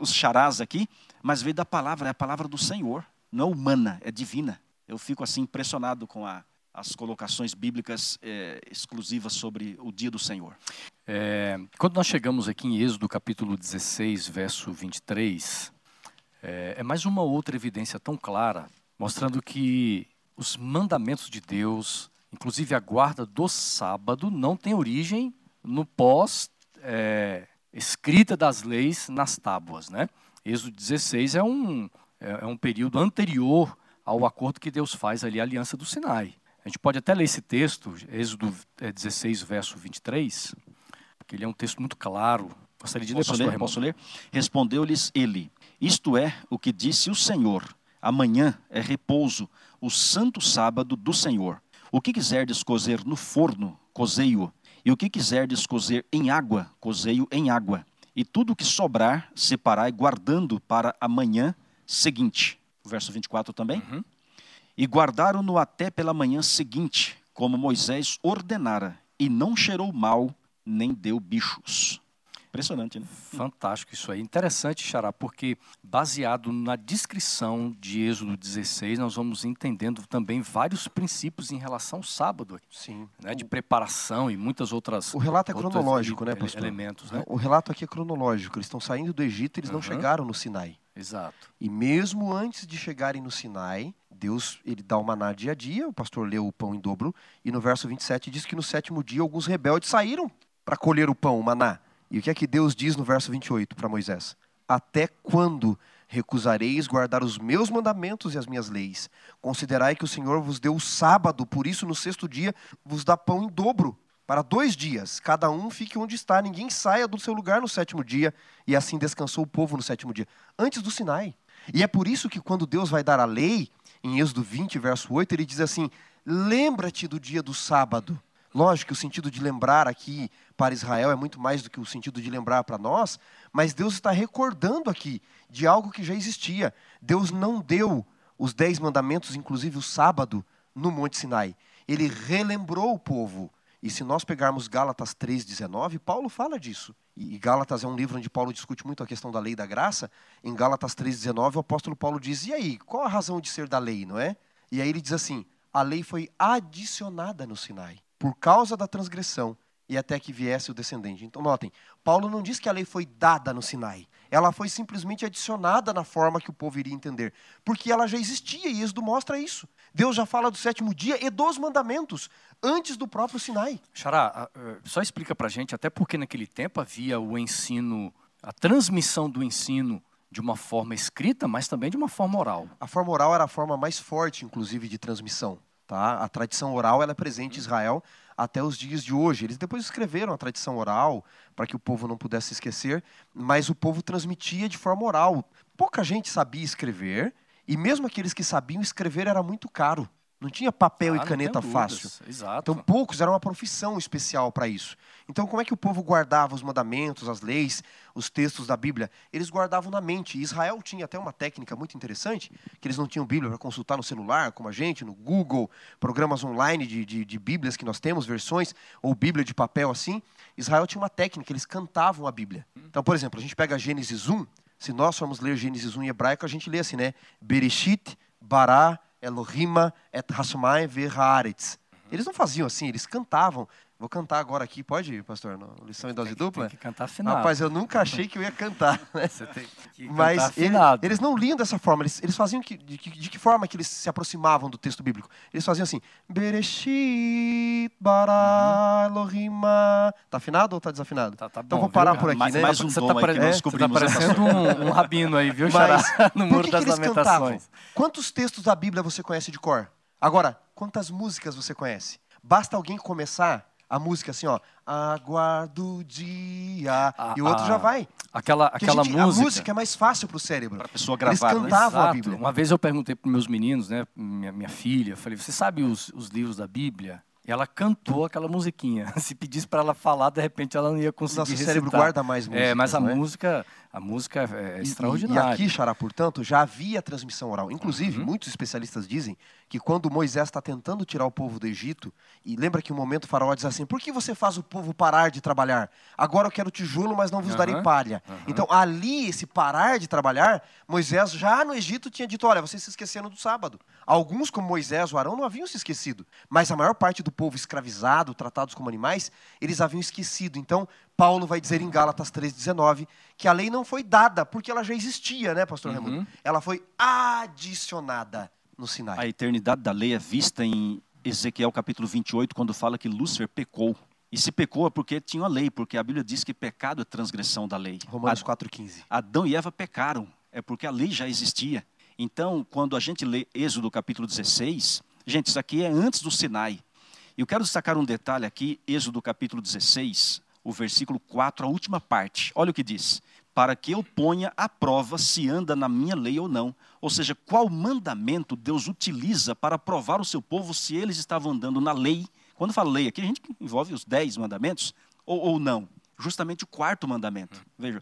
[SPEAKER 3] os charás aqui, mas veio da palavra, é a palavra do Senhor, não é humana, é divina. Eu fico assim impressionado com a, as colocações bíblicas é, exclusivas sobre o dia do Senhor.
[SPEAKER 1] É, quando nós chegamos aqui em Êxodo capítulo 16, verso 23, é, é mais uma outra evidência tão clara, mostrando que os mandamentos de Deus, inclusive a guarda do sábado, não tem origem no pós é, escrita das leis nas tábuas, né? Êxodo 16 é um, é, é um período anterior ao acordo que Deus faz ali, a aliança do Sinai. A gente pode até ler esse texto, Êxodo 16, é, verso 23, porque ele é um texto muito claro.
[SPEAKER 3] Gostaria de ler, posso ler? Posso ler? Respondeu-lhes ele, isto é o que disse o Senhor: amanhã é repouso, o santo sábado do Senhor. O que quiserdes cozer no forno, cozei-o, e o que quiserdes cozer em água, cozei-o em água. E tudo o que sobrar, separai, guardando para amanhã seguinte. Verso 24 também. Uhum. E guardaram-no até pela manhã seguinte, como Moisés ordenara, e não cheirou mal, nem deu bichos. Impressionante, né?
[SPEAKER 1] Fantástico isso aí. Interessante, Xará, porque baseado na descrição de Êxodo 16, nós vamos entendendo também vários princípios em relação ao sábado.
[SPEAKER 2] Sim.
[SPEAKER 1] Né, de preparação e muitas outras.
[SPEAKER 2] O relato é cronológico, né, pastor?
[SPEAKER 1] Elementos, né?
[SPEAKER 2] O relato aqui é cronológico. Eles estão saindo do Egito, eles uhum. não chegaram no Sinai.
[SPEAKER 1] Exato.
[SPEAKER 2] E mesmo antes de chegarem no Sinai, Deus ele dá o maná dia a dia, o pastor leu o pão em dobro, e no verso 27 diz que no sétimo dia alguns rebeldes saíram para colher o pão, o maná. E o que é que Deus diz no verso 28 para Moisés? Até quando recusareis guardar os meus mandamentos e as minhas leis? Considerai que o Senhor vos deu o sábado, por isso no sexto dia vos dá pão em dobro. Para dois dias, cada um fique onde está, ninguém saia do seu lugar no sétimo dia. E assim descansou o povo no sétimo dia, antes do Sinai. E é por isso que quando Deus vai dar a lei, em Êxodo 20, verso 8, ele diz assim: Lembra-te do dia do sábado Lógico que o sentido de lembrar aqui para Israel é muito mais do que o sentido de lembrar para nós, mas Deus está recordando aqui de algo que já existia. Deus não deu os dez mandamentos, inclusive o sábado, no Monte Sinai. Ele relembrou o povo. E se nós pegarmos Gálatas 3,19, Paulo fala disso. E Gálatas é um livro onde Paulo discute muito a questão da lei da graça. Em Gálatas 3,19, o apóstolo Paulo diz: e aí, qual a razão de ser da lei, não é? E aí ele diz assim: a lei foi adicionada no Sinai por causa da transgressão e até que viesse o descendente. Então, notem, Paulo não diz que a lei foi dada no Sinai. Ela foi simplesmente adicionada na forma que o povo iria entender. Porque ela já existia e Êxodo mostra isso. Deus já fala do sétimo dia e dos mandamentos antes do próprio Sinai.
[SPEAKER 1] Xará, só explica para gente, até porque naquele tempo havia o ensino, a transmissão do ensino de uma forma escrita, mas também de uma forma oral.
[SPEAKER 2] A forma oral era a forma mais forte, inclusive, de transmissão. Tá? A tradição oral ela é presente em Israel até os dias de hoje. Eles depois escreveram a tradição oral para que o povo não pudesse esquecer, mas o povo transmitia de forma oral. Pouca gente sabia escrever, e mesmo aqueles que sabiam escrever era muito caro. Não tinha papel ah, e caneta fácil.
[SPEAKER 1] Exato.
[SPEAKER 2] Então poucos era uma profissão especial para isso. Então como é que o povo guardava os mandamentos, as leis, os textos da Bíblia? Eles guardavam na mente. Israel tinha até uma técnica muito interessante, que eles não tinham Bíblia para consultar no celular, como a gente, no Google, programas online de, de, de Bíblias que nós temos, versões, ou Bíblia de papel assim. Israel tinha uma técnica, eles cantavam a Bíblia. Então, por exemplo, a gente pega Gênesis 1, se nós formos ler Gênesis 1 em hebraico, a gente lê assim, né? Bereshit, Bará, Elohim et Hasmai Verhaaretz. Eles não faziam assim, eles cantavam. Vou cantar agora aqui, pode, pastor? No lição em dose tem, dupla?
[SPEAKER 1] Tem que cantar afinado.
[SPEAKER 2] Rapaz, eu nunca achei que eu ia cantar. Né? Você tem que Mas cantar afinado. Ele, eles não liam dessa forma. Eles, eles faziam que, de, de, que forma que eles se aproximavam do texto bíblico? Eles faziam assim: Bereshit, bara, uhum. Elohima. Tá afinado ou tá desafinado?
[SPEAKER 1] Tá, tá
[SPEAKER 2] então
[SPEAKER 1] bom,
[SPEAKER 2] vou parar
[SPEAKER 1] viu?
[SPEAKER 2] por aqui,
[SPEAKER 3] mais,
[SPEAKER 2] né?
[SPEAKER 3] Mais um
[SPEAKER 1] você tá,
[SPEAKER 3] pare...
[SPEAKER 1] é, você tá parecendo um, um, rabino aí, viu, Xará? no
[SPEAKER 2] Muro das Lamentações. Quantos textos da Bíblia você conhece de cor? Agora, quantas músicas você conhece? Basta alguém começar a música assim, ó, aguardo o dia, ah, e o outro ah, já vai.
[SPEAKER 1] Aquela, aquela
[SPEAKER 2] gente,
[SPEAKER 1] música.
[SPEAKER 2] A música é mais fácil para o cérebro.
[SPEAKER 3] Para a pessoa gravar.
[SPEAKER 2] Eles cantavam
[SPEAKER 1] né?
[SPEAKER 2] a Bíblia.
[SPEAKER 1] Uma vez eu perguntei para meus meninos, né, minha, minha filha, falei, você sabe os, os livros da Bíblia? E ela cantou aquela musiquinha. Se pedisse para ela falar, de repente ela não ia conseguir
[SPEAKER 2] Nosso
[SPEAKER 1] recitar.
[SPEAKER 2] cérebro guarda mais música.
[SPEAKER 1] É, mas a
[SPEAKER 2] é?
[SPEAKER 1] música, a música é
[SPEAKER 2] e,
[SPEAKER 1] extraordinária.
[SPEAKER 2] E aqui, Xará, portanto, já havia transmissão oral. Inclusive, uhum. muitos especialistas dizem que quando Moisés está tentando tirar o povo do Egito, e lembra que um momento o faraó diz assim: por que você faz o povo parar de trabalhar? Agora eu quero tijolo, mas não vos uhum. darei palha. Uhum. Então, ali, esse parar de trabalhar, Moisés já no Egito tinha dito: olha, vocês se esqueceram do sábado. Alguns, como Moisés, o Arão, não haviam se esquecido, mas a maior parte do povo escravizado, tratados como animais, eles haviam esquecido. Então, Paulo vai dizer em Gálatas 3,19 que a lei não foi dada porque ela já existia, né, pastor uhum. Raimundo? Ela foi adicionada no Sinai.
[SPEAKER 3] A eternidade da lei é vista em Ezequiel capítulo 28, quando fala que Lúcifer pecou. E se pecou é porque tinha a lei, porque a Bíblia diz que pecado é transgressão da lei.
[SPEAKER 2] Romanos 4,15.
[SPEAKER 3] Adão e Eva pecaram, é porque a lei já existia. Então, quando a gente lê Êxodo capítulo 16, gente, isso aqui é antes do Sinai. E eu quero destacar um detalhe aqui, Êxodo capítulo 16, o versículo 4, a última parte. Olha o que diz: Para que eu ponha à prova se anda na minha lei ou não. Ou seja, qual mandamento Deus utiliza para provar o seu povo se eles estavam andando na lei? Quando fala lei aqui, a gente envolve os dez mandamentos ou, ou não. Justamente o quarto mandamento. Veja,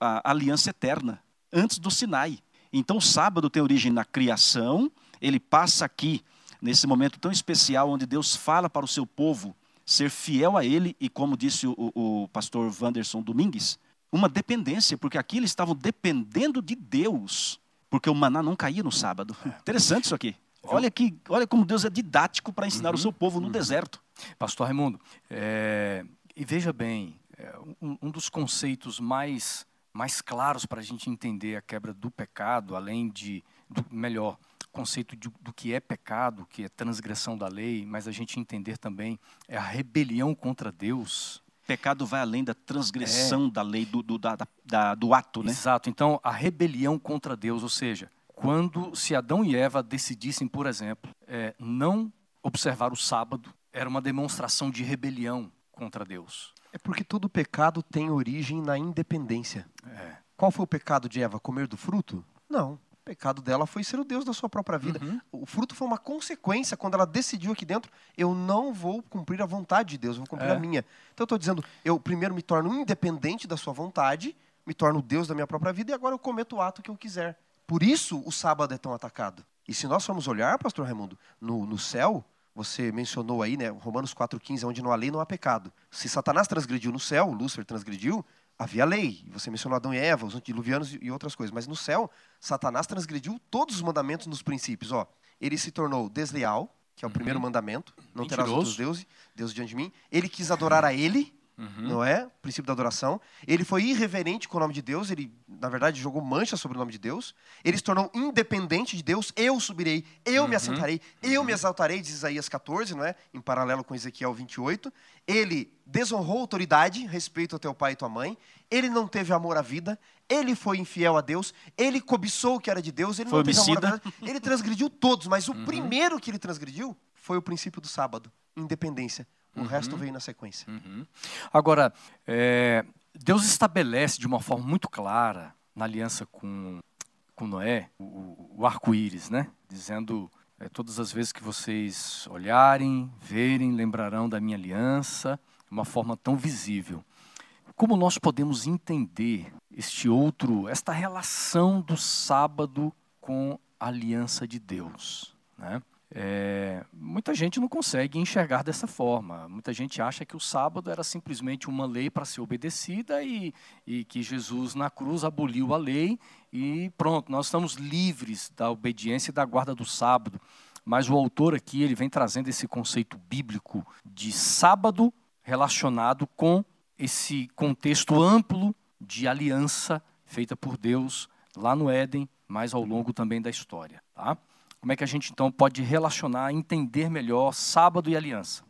[SPEAKER 3] a aliança eterna, antes do Sinai. Então, o sábado tem origem na criação, ele passa aqui, nesse momento tão especial, onde Deus fala para o seu povo ser fiel a ele, e como disse o, o pastor Wanderson Domingues, uma dependência, porque aqui eles estavam dependendo de Deus porque o maná não caía no sábado. É. Interessante isso aqui. Olha, que, olha como Deus é didático para ensinar uhum, o seu povo no uhum. deserto.
[SPEAKER 1] Pastor Raimundo, é, e veja bem, é, um, um, dos conceitos mais, mais claros para a gente entender a quebra do pecado, além de, do, melhor, conceito de, do que é pecado, que é transgressão da lei, mas a gente entender também é a rebelião contra Deus
[SPEAKER 3] pecado vai além da transgressão é. da lei, do, do, da, da, do ato, né?
[SPEAKER 1] Exato. Então, a rebelião contra Deus, ou seja, quando se Adão e Eva decidissem, por exemplo, é, não observar o sábado, era uma demonstração de rebelião contra Deus.
[SPEAKER 2] É porque todo pecado tem origem na independência. É. Qual foi o pecado de Eva? Comer do fruto? Não. O pecado dela foi ser o Deus da sua própria vida. Uhum. O fruto foi uma consequência quando ela decidiu aqui dentro: eu não vou cumprir a vontade de Deus, eu vou cumprir é. a minha. Então eu estou dizendo: eu primeiro me torno independente da sua vontade, me torno Deus da minha própria vida e agora eu cometo o ato que eu quiser. Por isso o sábado é tão atacado. E se nós formos olhar, pastor Raimundo, no, no céu, você mencionou aí, né, Romanos 4,15, onde não há lei, não há pecado. Se Satanás transgrediu no céu, Lúcifer transgrediu, havia lei. Você mencionou Adão e Eva, os antediluvianos e outras coisas. Mas no céu, Satanás transgrediu todos os mandamentos nos princípios. Ó, ele se tornou desleal, que é o uhum. primeiro mandamento. Não terás outros deuses, Deus diante de mim. Ele quis adorar a ele, Uhum. Não é? O princípio da adoração. Ele foi irreverente com o nome de Deus, ele, na verdade, jogou mancha sobre o nome de Deus. Ele se tornou independente de Deus. Eu subirei, eu uhum. me assentarei, eu uhum. me exaltarei, diz Isaías 14, não é? Em paralelo com Ezequiel 28. Ele desonrou a autoridade, respeito ao teu pai e tua mãe. Ele não teve amor à vida. Ele foi infiel a Deus. Ele cobiçou o que era de Deus. Ele
[SPEAKER 3] foi
[SPEAKER 2] não teve
[SPEAKER 3] homicida.
[SPEAKER 2] amor à vida. Ele transgrediu todos, mas o uhum. primeiro que ele transgrediu foi o princípio do sábado, independência. O uhum. resto veio na sequência.
[SPEAKER 1] Uhum. Agora, é, Deus estabelece de uma forma muito clara, na aliança com, com Noé, o, o arco-íris, né? Dizendo: é, todas as vezes que vocês olharem, verem, lembrarão da minha aliança, de uma forma tão visível. Como nós podemos entender este outro, esta relação do sábado com a aliança de Deus? Né? É, muita gente não consegue enxergar dessa forma. Muita gente acha que o sábado era simplesmente uma lei para ser obedecida e, e, que Jesus na cruz aboliu a lei e pronto, nós estamos livres da obediência e da guarda do sábado. Mas o autor aqui ele vem trazendo esse conceito bíblico de sábado relacionado com esse contexto amplo de aliança feita por Deus lá no Éden, mas ao longo também da história. Tá? Como é que a gente então pode relacionar, entender melhor sábado e aliança?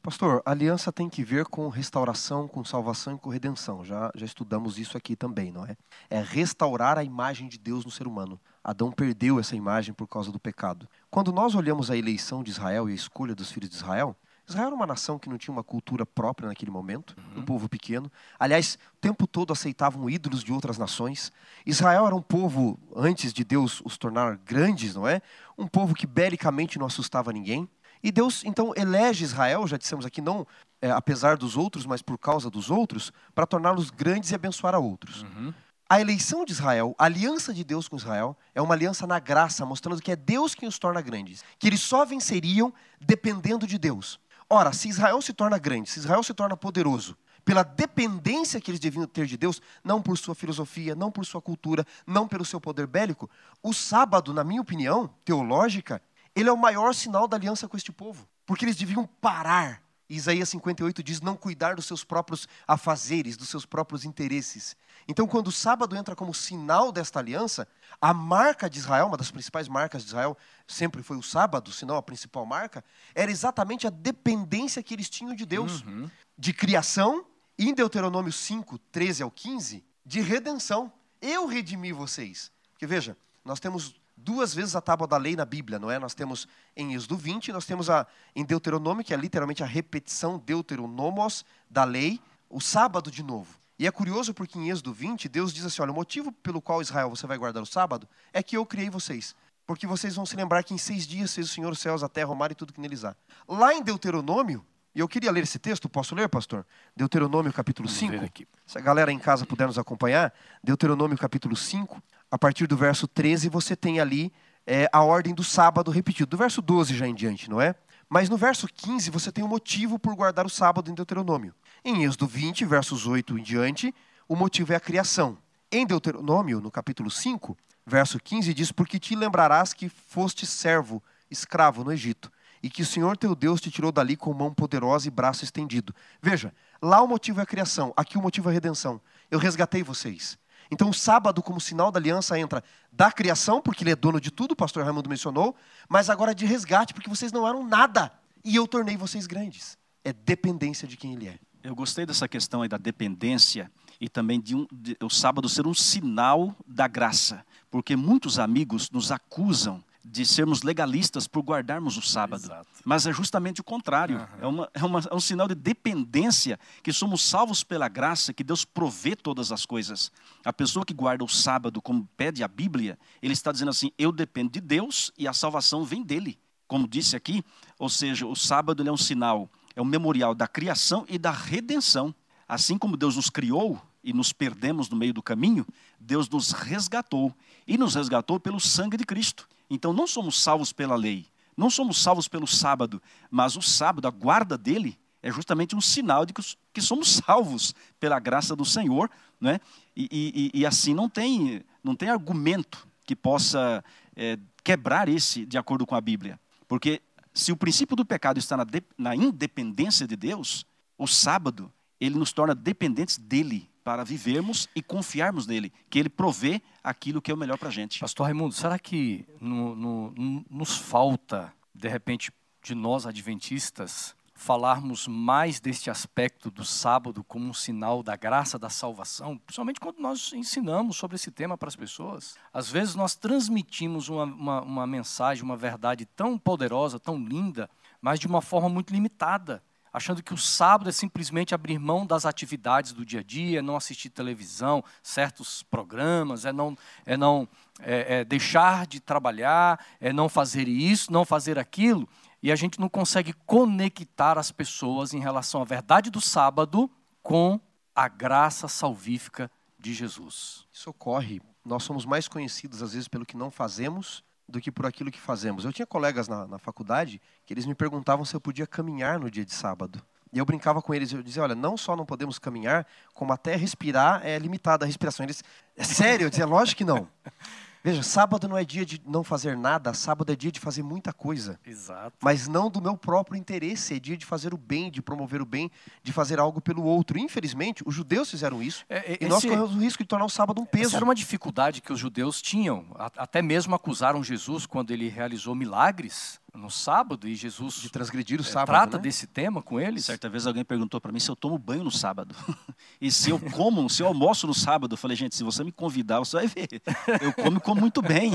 [SPEAKER 2] Pastor, aliança tem que ver com restauração, com salvação e com redenção. Já, já estudamos isso aqui também, não é? É restaurar a imagem de Deus no ser humano. Adão perdeu essa imagem por causa do pecado. Quando nós olhamos a eleição de Israel e a escolha dos filhos de Israel, Israel era uma nação que não tinha uma cultura própria naquele momento, uhum. um povo pequeno. Aliás, o tempo todo aceitavam ídolos de outras nações. Israel era um povo, antes de Deus os tornar grandes, não é? Um povo que belicamente não assustava ninguém. E Deus então elege Israel, já dissemos aqui, não é, apesar dos outros, mas por causa dos outros, para torná-los grandes e abençoar a outros. Uhum. A eleição de Israel, a aliança de Deus com Israel, é uma aliança na graça, mostrando que é Deus quem os torna grandes, que eles só venceriam dependendo de Deus. Ora, se Israel se torna grande, se Israel se torna poderoso, pela dependência que eles deviam ter de Deus, não por sua filosofia, não por sua cultura, não pelo seu poder bélico, o sábado, na minha opinião teológica, ele é o maior sinal da aliança com este povo. Porque eles deviam parar. Isaías 58 diz: não cuidar dos seus próprios afazeres, dos seus próprios interesses. Então, quando o sábado entra como sinal desta aliança, a marca de Israel, uma das principais marcas de Israel, sempre foi o sábado, se não a principal marca, era exatamente a dependência que eles tinham de Deus, uhum. de criação, e em Deuteronômio 5, 13 ao 15, de redenção. Eu redimi vocês. Porque veja, nós temos duas vezes a tábua da lei na Bíblia, não é? Nós temos em Êxodo 20, nós temos a, em Deuteronômio, que é literalmente a repetição deuteronomos da lei, o sábado de novo. E é curioso porque em Êxodo 20, Deus diz assim: olha, o motivo pelo qual Israel você vai guardar o sábado é que eu criei vocês. Porque vocês vão se lembrar que em seis dias fez o Senhor os céus, a terra, o mar e tudo que neles há. Lá em Deuteronômio, e eu queria ler esse texto, posso ler, pastor? Deuteronômio capítulo Vamos 5. Se a galera em casa puder nos acompanhar, Deuteronômio capítulo 5, a partir do verso 13, você tem ali é, a ordem do sábado repetido. Do verso 12 já em diante, não é? Mas no verso 15 você tem o um motivo por guardar o sábado em Deuteronômio. Em Êxodo 20, versos 8 em diante, o motivo é a criação. Em Deuteronômio, no capítulo 5, verso 15, diz: Porque te lembrarás que foste servo, escravo no Egito, e que o Senhor teu Deus te tirou dali com mão poderosa e braço estendido. Veja, lá o motivo é a criação, aqui o motivo é a redenção. Eu resgatei vocês. Então, o sábado, como sinal da aliança, entra da criação, porque ele é dono de tudo, o pastor Raimundo mencionou, mas agora de resgate, porque vocês não eram nada e eu tornei vocês grandes. É dependência de quem ele é.
[SPEAKER 3] Eu gostei dessa questão aí da dependência e também de, um, de o sábado ser um sinal da graça, porque muitos amigos nos acusam de sermos legalistas por guardarmos o sábado. Exato. Mas é justamente o contrário. Uhum. É, uma, é, uma, é, um sinal de dependência, que somos salvos pela graça, que Deus provê todas as coisas. A pessoa que guarda o sábado, como pede a Bíblia, ele está dizendo assim: eu dependo de Deus e a salvação vem dele. Como disse aqui, ou seja, o sábado é um sinal, é um memorial da criação e da redenção. Assim como Deus nos criou e nos perdemos no meio do caminho, Deus nos resgatou e nos resgatou pelo sangue de Cristo. Então não somos salvos pela lei, não somos salvos pelo sábado, mas o sábado, a guarda dele, é justamente um sinal de que, somos salvos pela graça do Senhor, né? e, e, e assim não tem, não tem argumento que possa é, quebrar esse de acordo com a Bíblia. Porque se o princípio do pecado está na, de, na independência de Deus, o sábado ele nos torna dependentes dele para vivermos e confiarmos nele, que ele provê aquilo que é o melhor para a gente.
[SPEAKER 1] Pastor Raimundo, será que no, no, nos falta, de repente, de nós adventistas, falarmos mais deste aspecto do sábado como um sinal da graça da salvação, principalmente quando nós ensinamos sobre esse tema para as pessoas. Às vezes nós transmitimos uma, uma, uma mensagem, uma verdade tão poderosa, tão linda, mas de uma forma muito limitada achando que o sábado é simplesmente abrir mão das atividades do dia a dia, não assistir televisão, certos programas, é não, é não é, é deixar de trabalhar, é não fazer isso, não fazer aquilo, e a gente não consegue conectar as pessoas em relação à verdade do sábado com a graça salvífica de Jesus.
[SPEAKER 2] Isso ocorre. Nós somos mais conhecidos, às vezes, pelo que não fazemos do que por aquilo que fazemos. Eu tinha colegas na, na faculdade que eles me perguntavam se eu podia caminhar no dia de sábado. E eu brincava com eles, eu dizia, olha, não só não podemos caminhar, como até respirar é limitada a respiração. Eles, é sério? Eu dizia, lógico que não. Veja, sábado não é dia de não fazer nada, sábado é dia de fazer muita coisa.
[SPEAKER 1] Exato.
[SPEAKER 2] Mas não do meu próprio interesse, é dia de fazer o bem, de promover o bem, de fazer algo pelo outro. Infelizmente, os judeus fizeram isso é, e nós corremos o risco de tornar o sábado um peso. Essa
[SPEAKER 1] era uma dificuldade que os judeus tinham. Até mesmo acusaram Jesus quando ele realizou milagres no sábado e Jesus
[SPEAKER 2] de transgredir o é, sábado,
[SPEAKER 1] trata
[SPEAKER 2] né?
[SPEAKER 1] desse tema com eles.
[SPEAKER 3] Certa vez alguém perguntou para mim se eu tomo banho no sábado e se eu como, se eu almoço no sábado. Eu falei, gente, se você me convidar, você vai ver. Eu como e como muito bem.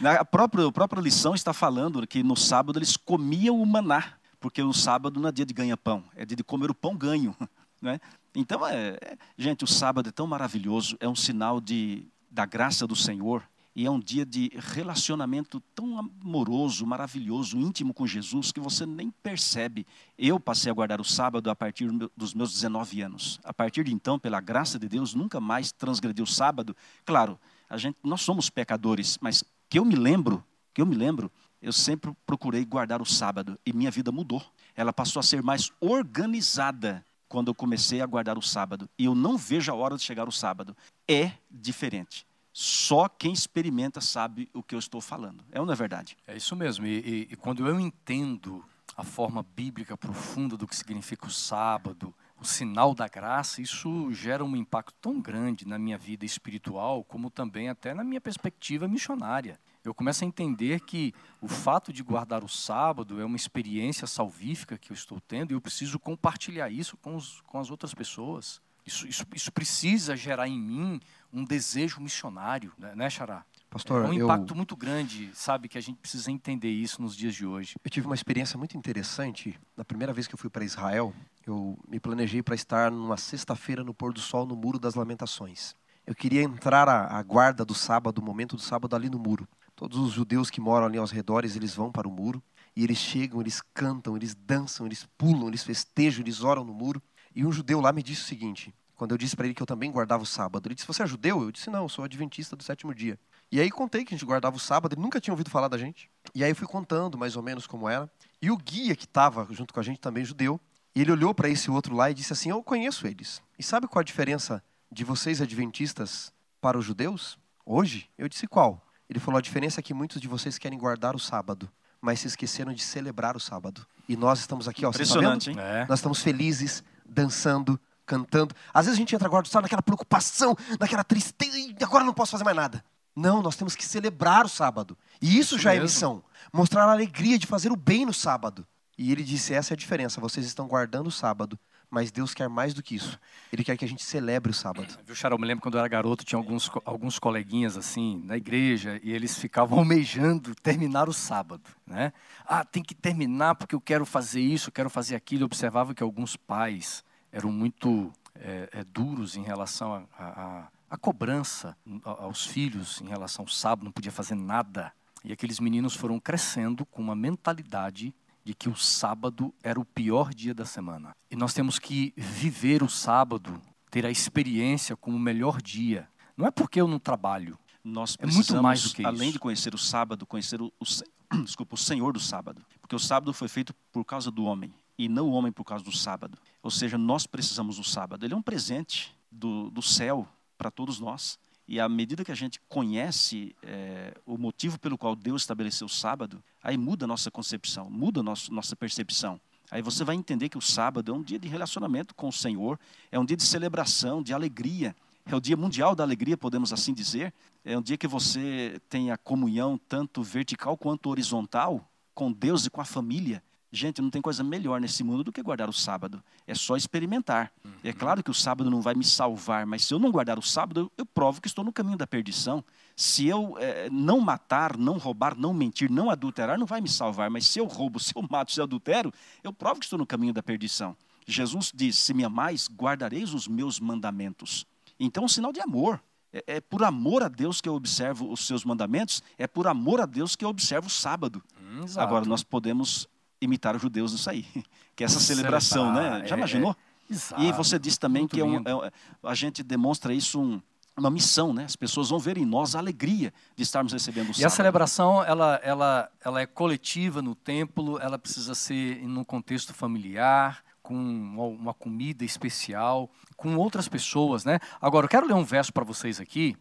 [SPEAKER 3] Na própria, a própria lição está falando que no sábado eles comiam o maná, porque no sábado não é dia de ganha-pão, é dia de comer o pão ganho. Né? Então, é, é, gente, o sábado é tão maravilhoso, é um sinal de, da graça do Senhor e é um dia de relacionamento tão amoroso, maravilhoso, íntimo com Jesus, que você nem percebe. Eu passei a guardar o sábado a partir dos meus 19 anos. A partir de então, pela graça de Deus, nunca mais transgredi o sábado. Claro, a gente, nós somos pecadores, mas que eu me lembro, que eu me lembro, eu sempre procurei guardar o sábado e minha vida mudou. Ela passou a ser mais organizada quando eu comecei a guardar o sábado. E eu não vejo a hora de chegar o sábado. É diferente. Só quem experimenta sabe o que eu estou falando. É ou não é verdade?
[SPEAKER 1] É isso mesmo. E, e, e quando eu entendo a forma bíblica profunda do que significa o sábado, o sinal da graça, isso gera um impacto tão grande na minha vida espiritual, como também até na minha perspectiva missionária. Eu começo a entender que o fato de guardar o sábado é uma experiência salvífica que eu estou tendo e eu preciso compartilhar isso com, os, com as outras pessoas. Isso, isso, isso precisa gerar em mim um desejo missionário, né, né Xará?
[SPEAKER 2] Pastor,
[SPEAKER 1] é um impacto eu, muito grande, sabe, que a gente precisa entender isso nos dias de hoje.
[SPEAKER 2] Eu tive uma experiência muito interessante. Na primeira vez que eu fui para Israel, eu me planejei para estar numa sexta-feira no pôr do sol no Muro das Lamentações. Eu queria entrar a, a guarda do sábado, o momento do sábado ali no muro. Todos os judeus que moram ali aos redores, eles vão para o muro e eles chegam, eles cantam, eles dançam, eles pulam, eles festejam, eles oram no muro. E um judeu lá me disse o seguinte: quando eu disse para ele que eu também guardava o sábado, ele disse: Você é judeu? Eu disse: Não, eu sou adventista do sétimo dia. E aí contei que a gente guardava o sábado, ele nunca tinha ouvido falar da gente. E aí fui contando mais ou menos como era. E o guia que estava junto com a gente também judeu, ele olhou para esse outro lá e disse assim: Eu conheço eles. E sabe qual a diferença de vocês adventistas para os judeus? Hoje? Eu disse: Qual? Ele falou: A diferença é que muitos de vocês querem guardar o sábado, mas se esqueceram de celebrar o sábado. E nós estamos aqui, ó,
[SPEAKER 3] Impressionante, hein?
[SPEAKER 2] É. Nós estamos felizes, dançando, cantando. Às vezes a gente entra agora, sabe, naquela preocupação, naquela tristeza, e agora não posso fazer mais nada. Não, nós temos que celebrar o sábado. E isso, isso já é mesmo. é missão. Mostrar a alegria de fazer o bem no sábado. E ele disse: essa é a diferença. Vocês estão guardando o sábado, mas Deus quer mais do que isso. Ele quer que a gente celebre o sábado.
[SPEAKER 1] Viu, Charol? Me lembro quando eu era garoto, tinha alguns, alguns coleguinhas assim, na igreja, e eles ficavam almejando terminar o sábado. Né? Ah, tem que terminar porque eu quero fazer isso, eu quero fazer aquilo. Eu observava que alguns pais eram muito é, é, duros em relação à cobrança aos filhos em relação ao sábado, não podia fazer nada. E aqueles meninos foram crescendo com uma mentalidade de que o sábado era o pior dia da semana. E nós temos que viver o sábado, ter a experiência como o melhor dia. Não é porque eu não trabalho.
[SPEAKER 3] Nós é muito mais do que além isso. de conhecer o sábado, conhecer o, o, desculpa, o Senhor do sábado. Porque o sábado foi feito por causa do homem e não o homem por causa do sábado. Ou seja, nós precisamos do sábado. Ele é um presente do, do céu para todos nós. E à medida que a gente conhece é, o motivo pelo qual Deus estabeleceu o sábado, aí muda a nossa concepção, muda a nossa, nossa percepção. Aí você vai entender que o sábado é um dia de relacionamento com o Senhor, é um dia de celebração, de alegria. É o dia mundial da alegria, podemos assim dizer. É um dia que você tem a comunhão tanto vertical quanto horizontal com Deus e com a família. Gente, não tem coisa melhor nesse mundo do que guardar o sábado. É só experimentar. É uhum. É claro que o sábado não vai me salvar, mas se eu não guardar o sábado, eu, provo que estou no caminho da perdição. Se eu é, não matar, não roubar, não mentir, não adulterar, não vai me salvar. Mas se eu roubo, se eu mato, se eu adultero, eu provo que estou no caminho da perdição. Jesus diz: Se me amais, guardareis os meus mandamentos. Então, é um sinal de amor. É, é, por amor a Deus que eu observo os seus mandamentos, é por amor a Deus que eu observo o sábado. Hum, Agora, nós podemos imitar os judeus nisso aí, que é essa celebração, né? Já é, imaginou? É, e você disse também que é um, é, a gente demonstra isso um, uma missão, né? As pessoas vão ver em nós a alegria de estarmos recebendo o
[SPEAKER 1] E sábado. a celebração, ela, ela, ela é coletiva no templo, ela precisa ser num contexto familiar, com uma comida especial, com outras pessoas, né? Agora, eu quero ler um verso para vocês aqui,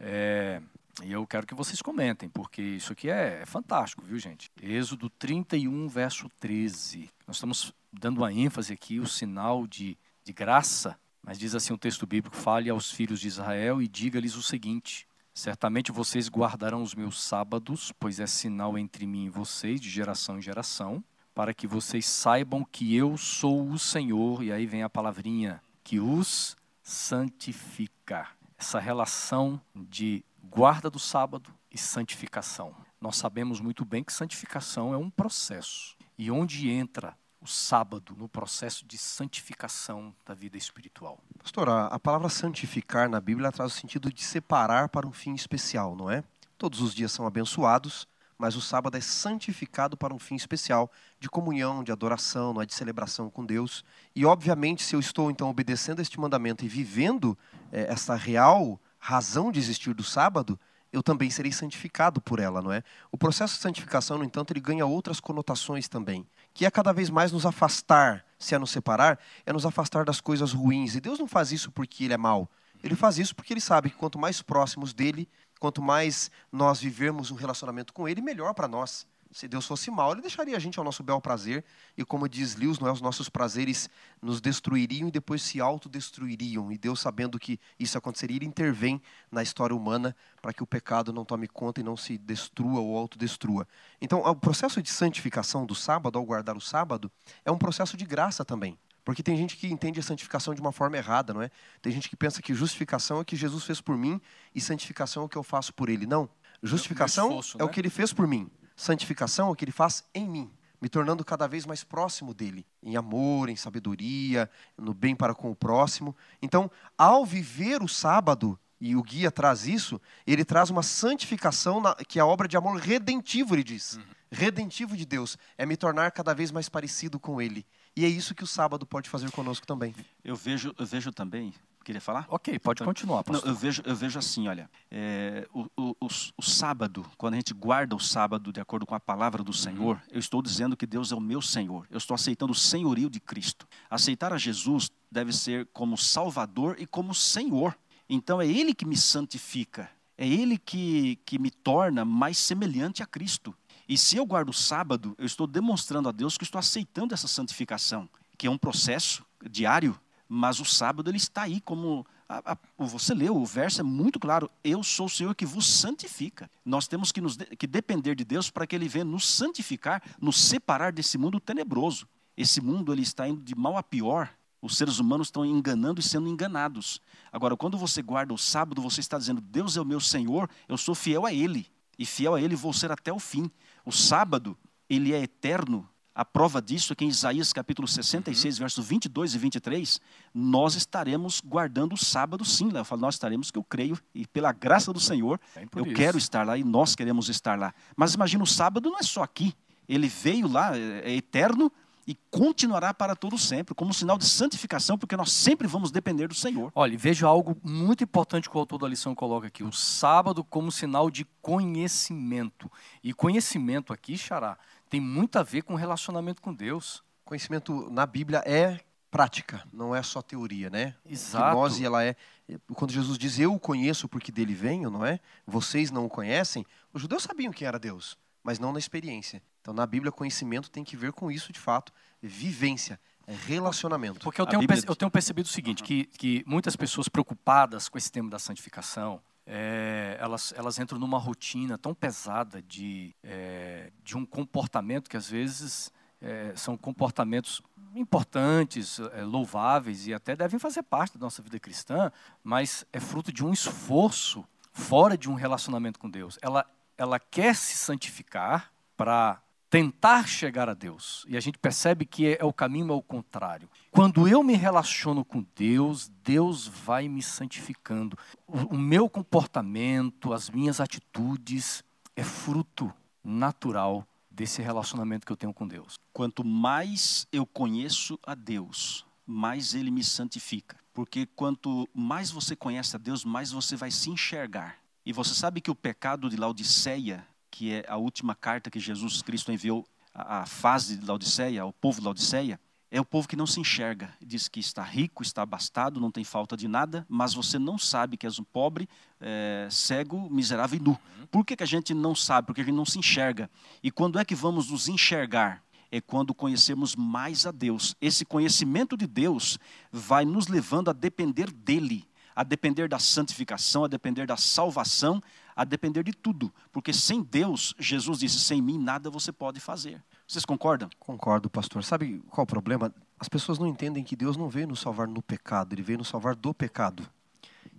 [SPEAKER 1] é, E eu quero que vocês comentem, porque isso aqui é, é fantástico, viu, gente? Êxodo 31, verso 13. Nós estamos dando uma ênfase aqui, o sinal de, de graça, mas diz assim o texto bíblico: fale aos filhos de Israel e diga-lhes o seguinte: Certamente vocês guardarão os meus sábados, pois é sinal entre mim e vocês, de geração em geração, para que vocês saibam que eu sou o Senhor, e aí vem a palavrinha, que os santifica. Essa relação de guarda do sábado e santificação. Nós sabemos muito bem que santificação é um processo. E onde entra o sábado no processo de santificação da vida espiritual?
[SPEAKER 2] Pastor, a, palavra santificar na Bíblia traz o sentido de separar para um fim especial, não é? Todos os dias são abençoados, mas o sábado é santificado para um fim especial de comunhão, de adoração, não é de celebração com Deus. E obviamente, se eu estou então obedecendo este mandamento e vivendo é, essa real razão de existir do sábado, eu também serei santificado por ela, não é? O processo de santificação, no entanto, ele ganha outras conotações também, que é cada vez mais nos afastar, se é nos separar, é nos afastar das coisas ruins. E Deus não faz isso porque ele é mau. Ele faz isso porque ele sabe que quanto mais próximos dele, quanto mais nós vivermos um relacionamento com ele, melhor para nós. Se Deus fosse mal, ele deixaria a gente ao nosso bel prazer. E como diz Lewis, não é, os nossos prazeres nos destruiriam e depois se autodestruiriam. E Deus, sabendo que isso aconteceria, ele intervém na história humana para que o pecado não tome conta e não se destrua ou autodestrua. Então, o processo de santificação do sábado, ao guardar o sábado, é um processo de graça também. Porque tem gente que entende a santificação de uma forma errada, não é? Tem gente que pensa que justificação é o que Jesus fez por mim e santificação é o que eu faço por ele. Não. Justificação esforço, é o né? que ele fez por mim santificação é o que ele faz em mim, me tornando cada vez mais próximo dele, em amor, em sabedoria, no bem para com o próximo. Então, ao viver o sábado, e o guia traz isso, ele traz uma santificação na, que é a obra de amor redentivo, ele diz. Uhum. Redentivo de Deus é me tornar cada vez mais parecido com ele. E é isso que o sábado pode fazer conosco também.
[SPEAKER 3] Eu vejo, eu vejo também Queria falar?
[SPEAKER 1] Ok, pode continuar,
[SPEAKER 3] Não, eu, vejo, eu vejo assim, olha, é, o, o, o, o, sábado, quando a gente guarda o sábado de acordo com a palavra do Senhor, eu estou dizendo que Deus é o meu Senhor. Eu estou aceitando o senhorio de Cristo. Aceitar a Jesus deve ser como Salvador e como Senhor. Então é Ele que me santifica. É Ele que, que me torna mais semelhante a Cristo. E se eu guardo o sábado, eu estou demonstrando a Deus que estou aceitando essa santificação, que é um processo diário mas o sábado ele está aí como a, a, você leu, o verso é muito claro. Eu sou o Senhor que vos santifica. Nós temos que, nos, que depender de Deus para que Ele venha nos santificar, nos separar desse mundo tenebroso. Esse mundo ele está indo de mal a pior. Os seres humanos estão enganando e sendo enganados. Agora, quando você guarda o sábado, você está dizendo: Deus é o meu Senhor, eu sou fiel a Ele. E fiel a Ele vou ser até o fim. O sábado, ele é eterno, a prova disso é que em Isaías capítulo 66, uhum. versos 22 e 23, nós estaremos guardando o sábado sim. Eu falo, nós estaremos, que eu creio, e pela graça do Senhor, é eu isso. quero estar lá e nós queremos estar lá. Mas imagina, o sábado não é só aqui. Ele veio lá, é, é eterno, e continuará para todo sempre, como um sinal de santificação, porque nós sempre vamos depender do Senhor.
[SPEAKER 1] Olha, veja algo muito importante que o autor da lição coloca aqui: o sábado como sinal de conhecimento. E conhecimento aqui, Xará, tem muito a ver com relacionamento com Deus.
[SPEAKER 2] Conhecimento na Bíblia é prática, não é só teoria, né?
[SPEAKER 1] Exato.
[SPEAKER 2] Nós, ela é, quando Jesus diz eu o conheço porque dele venho, não é? Vocês não o conhecem. Os judeus sabiam quem era Deus, mas não na experiência. Então, na Bíblia, conhecimento tem que ver com isso de fato, vivência, relacionamento.
[SPEAKER 1] Porque eu tenho, Bíblia... eu tenho percebido o seguinte, que, que muitas pessoas preocupadas com esse tema da santificação, é, elas, elas entram numa rotina tão pesada de, é, de um comportamento que às vezes é, são comportamentos importantes, é, louváveis e até devem fazer parte da nossa vida cristã, mas é fruto de um esforço fora de um relacionamento com Deus. Ela, ela quer se santificar para tentar chegar a Deus. E a gente percebe que é, é o caminho ao contrário. Quando eu me relaciono com Deus, Deus vai me santificando. O, o meu comportamento, as minhas atitudes é fruto natural desse relacionamento que eu tenho com Deus.
[SPEAKER 3] Quanto mais eu conheço a Deus, mais ele me santifica. Porque quanto mais você conhece a Deus, mais você vai se enxergar. E você sabe que o pecado de Laodiceia que é a última carta que Jesus Cristo enviou à fase de Laodiceia, ao povo de Laodiceia, é o povo que não se enxerga. Diz que está rico, está abastado, não tem falta de nada, mas você não sabe que és um pobre, é, cego, miserável e nu. Por que, que a gente não sabe? Porque a gente não se enxerga. E quando é que vamos nos enxergar? É quando conhecemos mais a Deus. Esse conhecimento de Deus vai nos levando a depender dEle, a depender da santificação, a depender da salvação, a depender de tudo. Porque sem Deus, Jesus disse: sem mim nada você pode fazer. Vocês concordam?
[SPEAKER 2] Concordo, pastor. Sabe qual o problema? As pessoas não entendem que Deus não veio nos salvar no pecado, ele veio nos salvar do pecado.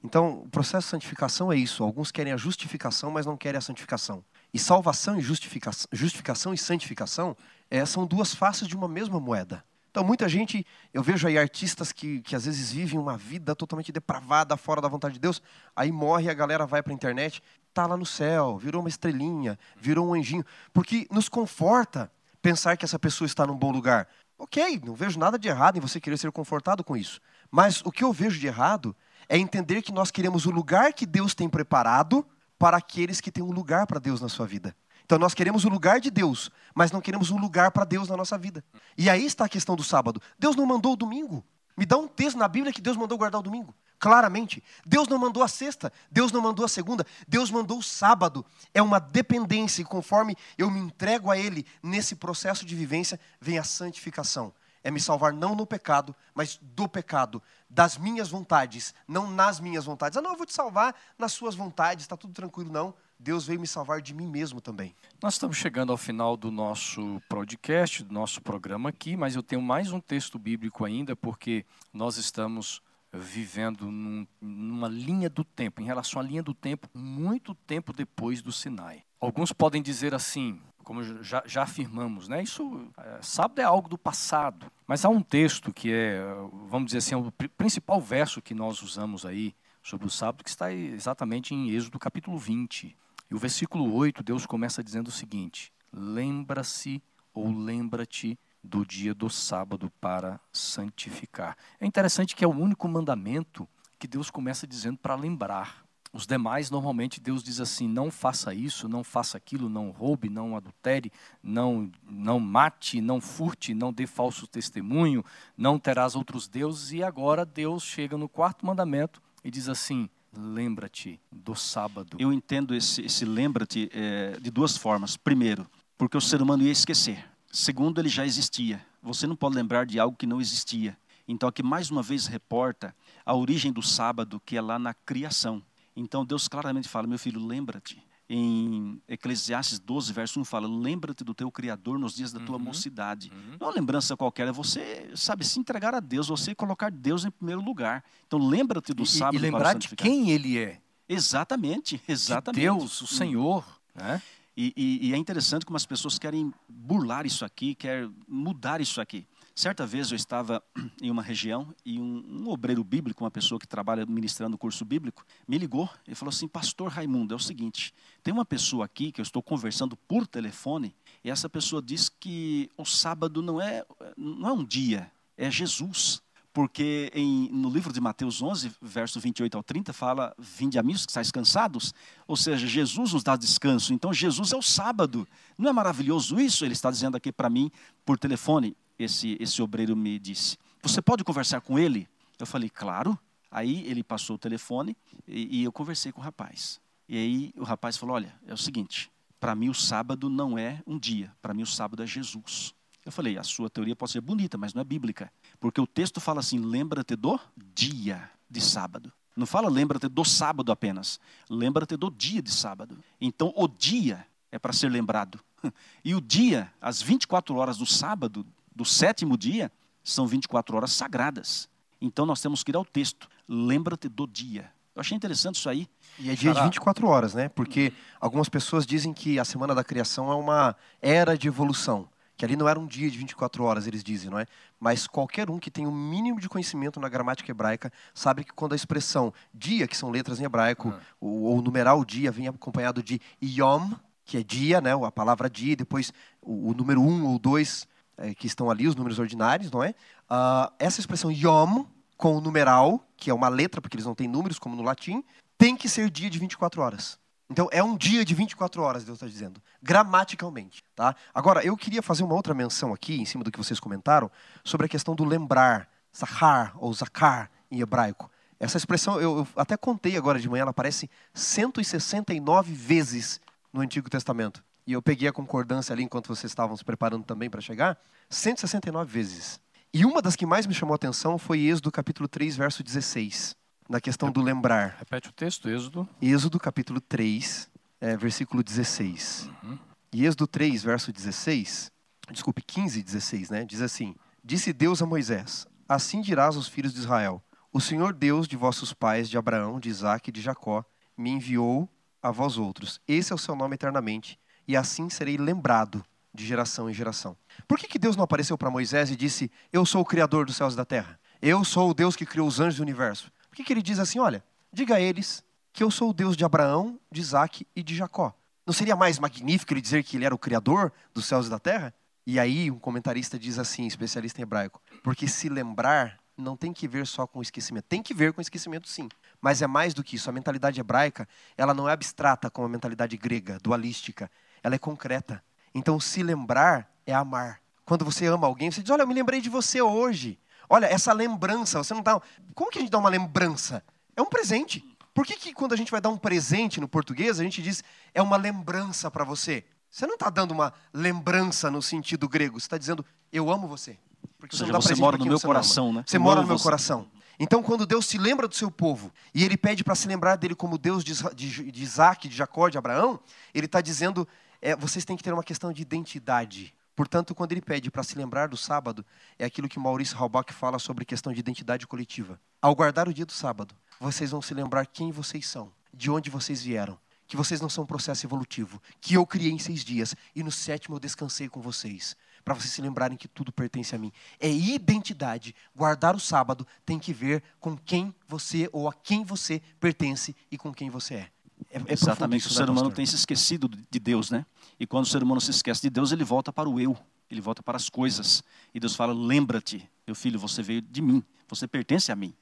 [SPEAKER 2] Então, o processo de santificação é isso. Alguns querem a justificação, mas não querem a santificação. E salvação e justificação, justificação e santificação é, são duas faces de uma mesma moeda. Então, muita gente, eu vejo aí artistas que, que às vezes vivem uma vida totalmente depravada, fora da vontade de Deus, aí morre a galera vai para a internet, tá lá no céu, virou uma estrelinha, virou um anjinho, porque nos conforta pensar que essa pessoa está num bom lugar. Ok, não vejo nada de errado em você querer ser confortado com isso. Mas o que eu vejo de errado é entender que nós queremos o lugar que Deus tem preparado para aqueles que têm um lugar para Deus na sua vida. Então nós queremos o lugar de Deus, mas não queremos um lugar para Deus na nossa vida. E aí está a questão do sábado. Deus não mandou o domingo. Me dá um texto na Bíblia que Deus mandou guardar o domingo. Claramente. Deus não mandou a sexta, Deus não mandou a segunda, Deus mandou o sábado. É uma dependência, e conforme eu me entrego a Ele nesse processo de vivência, vem a santificação. É me salvar não no pecado, mas do pecado, das minhas vontades, não nas minhas vontades. Ah, não, eu vou te salvar nas suas vontades, está tudo tranquilo, não. Deus veio me salvar de mim mesmo também.
[SPEAKER 1] Nós estamos chegando ao final do nosso podcast, do nosso programa aqui, mas eu tenho mais um texto bíblico ainda, porque nós estamos vivendo num, numa linha do tempo, em relação à linha do tempo, muito tempo depois do Sinai. Alguns podem dizer assim, como já, já afirmamos, né? Isso, é, sábado é algo do passado. Mas há um texto que é, vamos dizer assim, é o principal verso que nós usamos aí sobre o sábado, que está exatamente em Êxodo capítulo 20. E o versículo 8, Deus começa dizendo o seguinte: Lembra-se ou lembra-te do dia do sábado para santificar. É interessante que é o único mandamento que Deus começa dizendo para lembrar. Os demais, normalmente, Deus diz assim: não faça isso, não faça aquilo, não roube, não adultere, não, não mate, não furte, não dê falso testemunho, não terás outros deuses. E agora Deus chega no quarto mandamento e diz assim: lembra-te do sábado.
[SPEAKER 3] Eu entendo esse, esse lembra-te é, de duas formas. Primeiro, porque o ser humano ia esquecer. Segundo, ele já existia. Você não pode lembrar de algo que não existia. Então, aqui mais uma vez reporta a origem do sábado, que é lá na criação. Então, Deus claramente fala: meu filho, lembra-te. Em Eclesiastes 12, verso 1 fala: Lembra-te do teu Criador nos dias da tua uhum, mocidade. Uhum. Não é uma lembrança qualquer, é você, sabe, se entregar a Deus, você colocar Deus em primeiro lugar. Então, lembra-te do
[SPEAKER 1] e,
[SPEAKER 3] sábado.
[SPEAKER 1] E lembrar de quem Ele é.
[SPEAKER 3] Exatamente, exatamente.
[SPEAKER 1] De Deus, o Senhor. Né?
[SPEAKER 3] E, e, e, é interessante como as pessoas querem burlar isso aqui, querem mudar isso aqui. Certa vez eu estava em uma região e um, um obreiro bíblico, uma pessoa que trabalha ministrando o curso bíblico, me ligou e falou assim: Pastor Raimundo, é o seguinte, tem uma pessoa aqui que eu estou conversando por telefone e essa pessoa diz que o sábado não é, não é um dia, é Jesus. Porque em, no livro de Mateus 11, verso 28 ao 30, fala: Vinde a mim os que estáis cansados. Ou seja, Jesus nos dá descanso. Então, Jesus é o sábado. Não é maravilhoso isso? Ele está dizendo aqui para mim por telefone esse, esse obreiro me disse: Você pode conversar com ele? Eu falei: Claro. Aí ele passou o telefone e, e eu conversei com o rapaz. E aí o rapaz falou: Olha, é o seguinte, para mim o sábado não é um dia, para mim o sábado é Jesus. Eu falei: A sua teoria pode ser bonita, mas não é bíblica. Porque o texto fala assim: Lembra-te do dia de sábado. Não fala lembra-te do sábado apenas. Lembra-te do dia de sábado. Então o dia é para ser lembrado. E o dia, as 24 horas do sábado, do sétimo dia são 24 horas sagradas. Então nós temos que ir ao texto. Lembra-te do dia. Eu achei interessante isso aí.
[SPEAKER 2] E é dia de 24 horas, né? Porque algumas pessoas dizem que a semana da criação é uma era de evolução. Que ali não era um dia de 24 horas, eles dizem, não é? Mas qualquer um que tem o um mínimo de conhecimento na gramática hebraica sabe que quando a expressão dia, que são letras em hebraico, uhum. ou, ou numeral dia, vem acompanhado de yom, que é dia, né? A palavra dia, depois o, o número um ou dois é, que estão ali, os números ordinários, não é? Uh, essa expressão yom, com o numeral, que é uma letra, porque eles não têm números, como no latim, tem que ser dia de 24 horas. Então é um dia de 24 horas, Deus está dizendo, gramaticalmente. Tá? Agora, eu queria fazer uma outra menção aqui, em cima do que vocês comentaram, sobre a questão do lembrar, zahar ou zakar em hebraico. Essa expressão, eu, eu até contei agora de manhã, ela aparece 169 vezes no Antigo Testamento. E eu peguei a concordância ali enquanto vocês estavam se preparando também para chegar, 169 vezes. E uma das que mais me chamou a atenção foi Êxodo capítulo 3, verso 16, na questão do lembrar.
[SPEAKER 1] Repete o texto, Êxodo.
[SPEAKER 2] Êxodo capítulo 3, é, versículo 16. Uhum. E Êxodo 3, verso 16, desculpe, 15 16, né? Diz assim: Disse Deus a Moisés: Assim dirás aos filhos de Israel: O Senhor Deus de vossos pais, de Abraão, de Isaque e de Jacó, me enviou a vós outros. Esse é o seu nome eternamente, e assim serei lembrado de geração em geração. Por que, que Deus não apareceu para Moisés e disse: Eu sou o Criador dos céus e da terra? Eu sou o Deus que criou os anjos do universo? Que, que ele diz assim: Olha, diga a eles que eu sou o Deus de Abraão, de Isaac e de Jacó? Não seria mais magnífico ele dizer que ele era o Criador dos céus e da terra? E aí um comentarista diz assim, especialista em hebraico, porque se lembrar não tem que ver só com esquecimento. Tem que ver com esquecimento, sim. Mas é mais do que isso. A mentalidade hebraica, ela não é abstrata como a mentalidade grega, dualística. Ela é concreta. Então, se lembrar é amar. Quando você ama alguém, você diz: Olha, eu me lembrei de você hoje. Olha, essa lembrança, você não dá. Como que a gente dá uma lembrança? É um presente. Por que, que quando a gente vai dar um presente no português, a gente diz é uma lembrança para você? Você não está dando uma lembrança no sentido grego, você está dizendo eu amo você.
[SPEAKER 3] Porque você, seja, você mora no meu coração, né?
[SPEAKER 2] Você eu mora no meu você. coração. Então, quando Deus se lembra do seu povo e ele pede para se lembrar dele como Deus de, de, de Isaac, de Jacó, de Abraão, ele está dizendo é, vocês têm que ter uma questão de identidade. Portanto, quando ele pede para se lembrar do sábado, é aquilo que Maurício Halbach fala sobre questão de identidade coletiva. Ao guardar o dia do sábado, vocês vão se lembrar quem vocês são, de onde vocês vieram, que vocês não são um processo evolutivo, que eu criei em seis dias e no sétimo eu descansei com vocês, para vocês se lembrarem que tudo pertence a mim. É identidade. Guardar o sábado tem que ver com quem você ou a quem você pertence e com quem você é.
[SPEAKER 3] É, é Exatamente, o ser humano tem se esquecido de Deus, né? E quando o ser humano se esquece de Deus, ele volta para o eu, ele volta para as coisas. E Deus fala: lembra-te, meu filho, você veio de mim, você pertence a mim.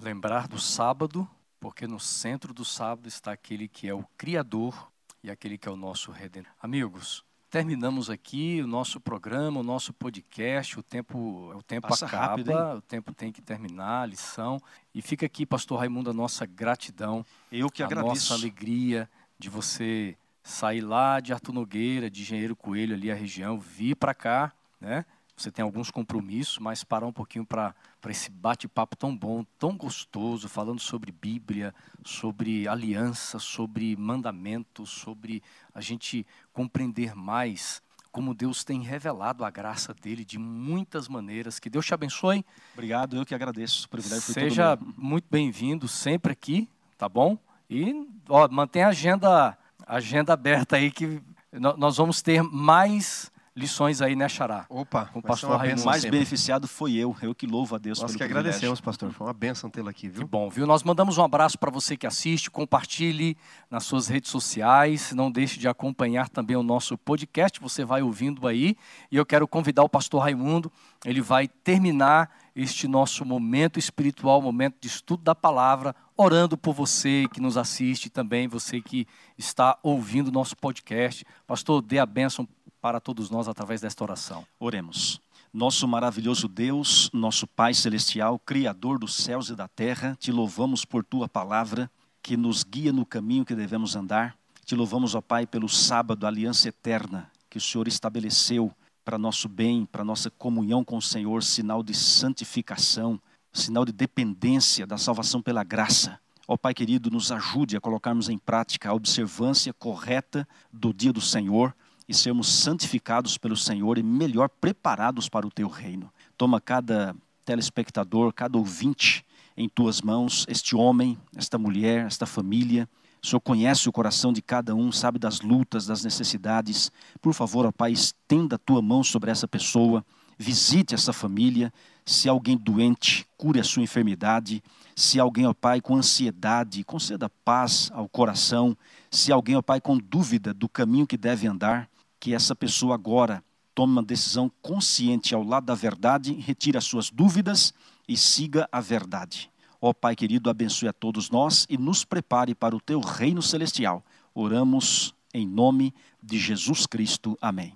[SPEAKER 1] Lembrar do sábado, porque no centro do sábado está aquele que é o Criador e aquele que é o nosso Redentor. Amigos, terminamos aqui o nosso programa, o nosso podcast. O tempo, o tempo Passa acaba, rápido, o tempo tem que terminar, a lição. E fica aqui, Pastor Raimundo, a nossa gratidão.
[SPEAKER 3] Eu que
[SPEAKER 1] a
[SPEAKER 3] agradeço.
[SPEAKER 1] nossa alegria de você sair lá de Arthur Nogueira, de Engenheiro Coelho, ali a região, vir para cá, né? Você tem alguns compromissos, mas parar um pouquinho para esse bate-papo tão bom, tão gostoso, falando sobre Bíblia, sobre aliança, sobre mandamentos, sobre a gente compreender mais como Deus tem revelado a graça dele de muitas maneiras. Que Deus te abençoe.
[SPEAKER 3] Obrigado, eu que agradeço. O
[SPEAKER 1] privilégio Seja muito bem-vindo sempre aqui, tá bom? E ó, mantenha a agenda, agenda aberta aí que nós vamos ter mais lições aí, né, Xará?
[SPEAKER 2] Opa,
[SPEAKER 3] o pastor Raimundo. Mais sempre. beneficiado foi eu, eu que louvo a Deus
[SPEAKER 2] Nós que agradecemos, pastor. Foi uma bênção tê-lo aqui, viu?
[SPEAKER 1] Que bom, viu? Nós mandamos um abraço para você que assiste, compartilhe nas suas redes sociais, não deixe de acompanhar também o nosso podcast, você vai ouvindo aí. E eu quero convidar o pastor Raimundo, ele vai terminar este nosso momento espiritual, momento de estudo da palavra, orando por você que nos assiste também, você que está ouvindo o nosso podcast. Pastor, dê a bênção para todos nós através desta oração.
[SPEAKER 3] Oremos. Nosso maravilhoso Deus, nosso Pai Celestial, Criador dos céus e da terra, te louvamos por tua palavra que nos guia no caminho que devemos andar. Te louvamos, ó Pai, pelo sábado, aliança eterna que o Senhor estabeleceu para nosso bem, para nossa comunhão com o Senhor, sinal de santificação, sinal de dependência da salvação pela graça. Ó Pai querido, nos ajude a colocarmos em prática a observância correta do dia do Senhor e sermos santificados pelo Senhor e melhor preparados para o teu reino. Toma cada telespectador, cada ouvinte em tuas mãos, este homem, esta mulher, esta família. O Senhor conhece o coração de cada um, sabe das lutas, das necessidades. Por favor, ó Pai, estenda a tua mão sobre essa pessoa, visite essa família. Se alguém doente, cure a sua enfermidade. Se alguém, ó Pai, com ansiedade, conceda paz ao coração. Se alguém, ó Pai, com dúvida do caminho que deve andar, que essa pessoa agora tome uma decisão consciente ao lado da verdade, retire as suas dúvidas e siga a verdade. Ó Pai querido, abençoe a todos nós e nos prepare para o teu reino celestial, Oramos em nome de Jesus Cristo. Amém.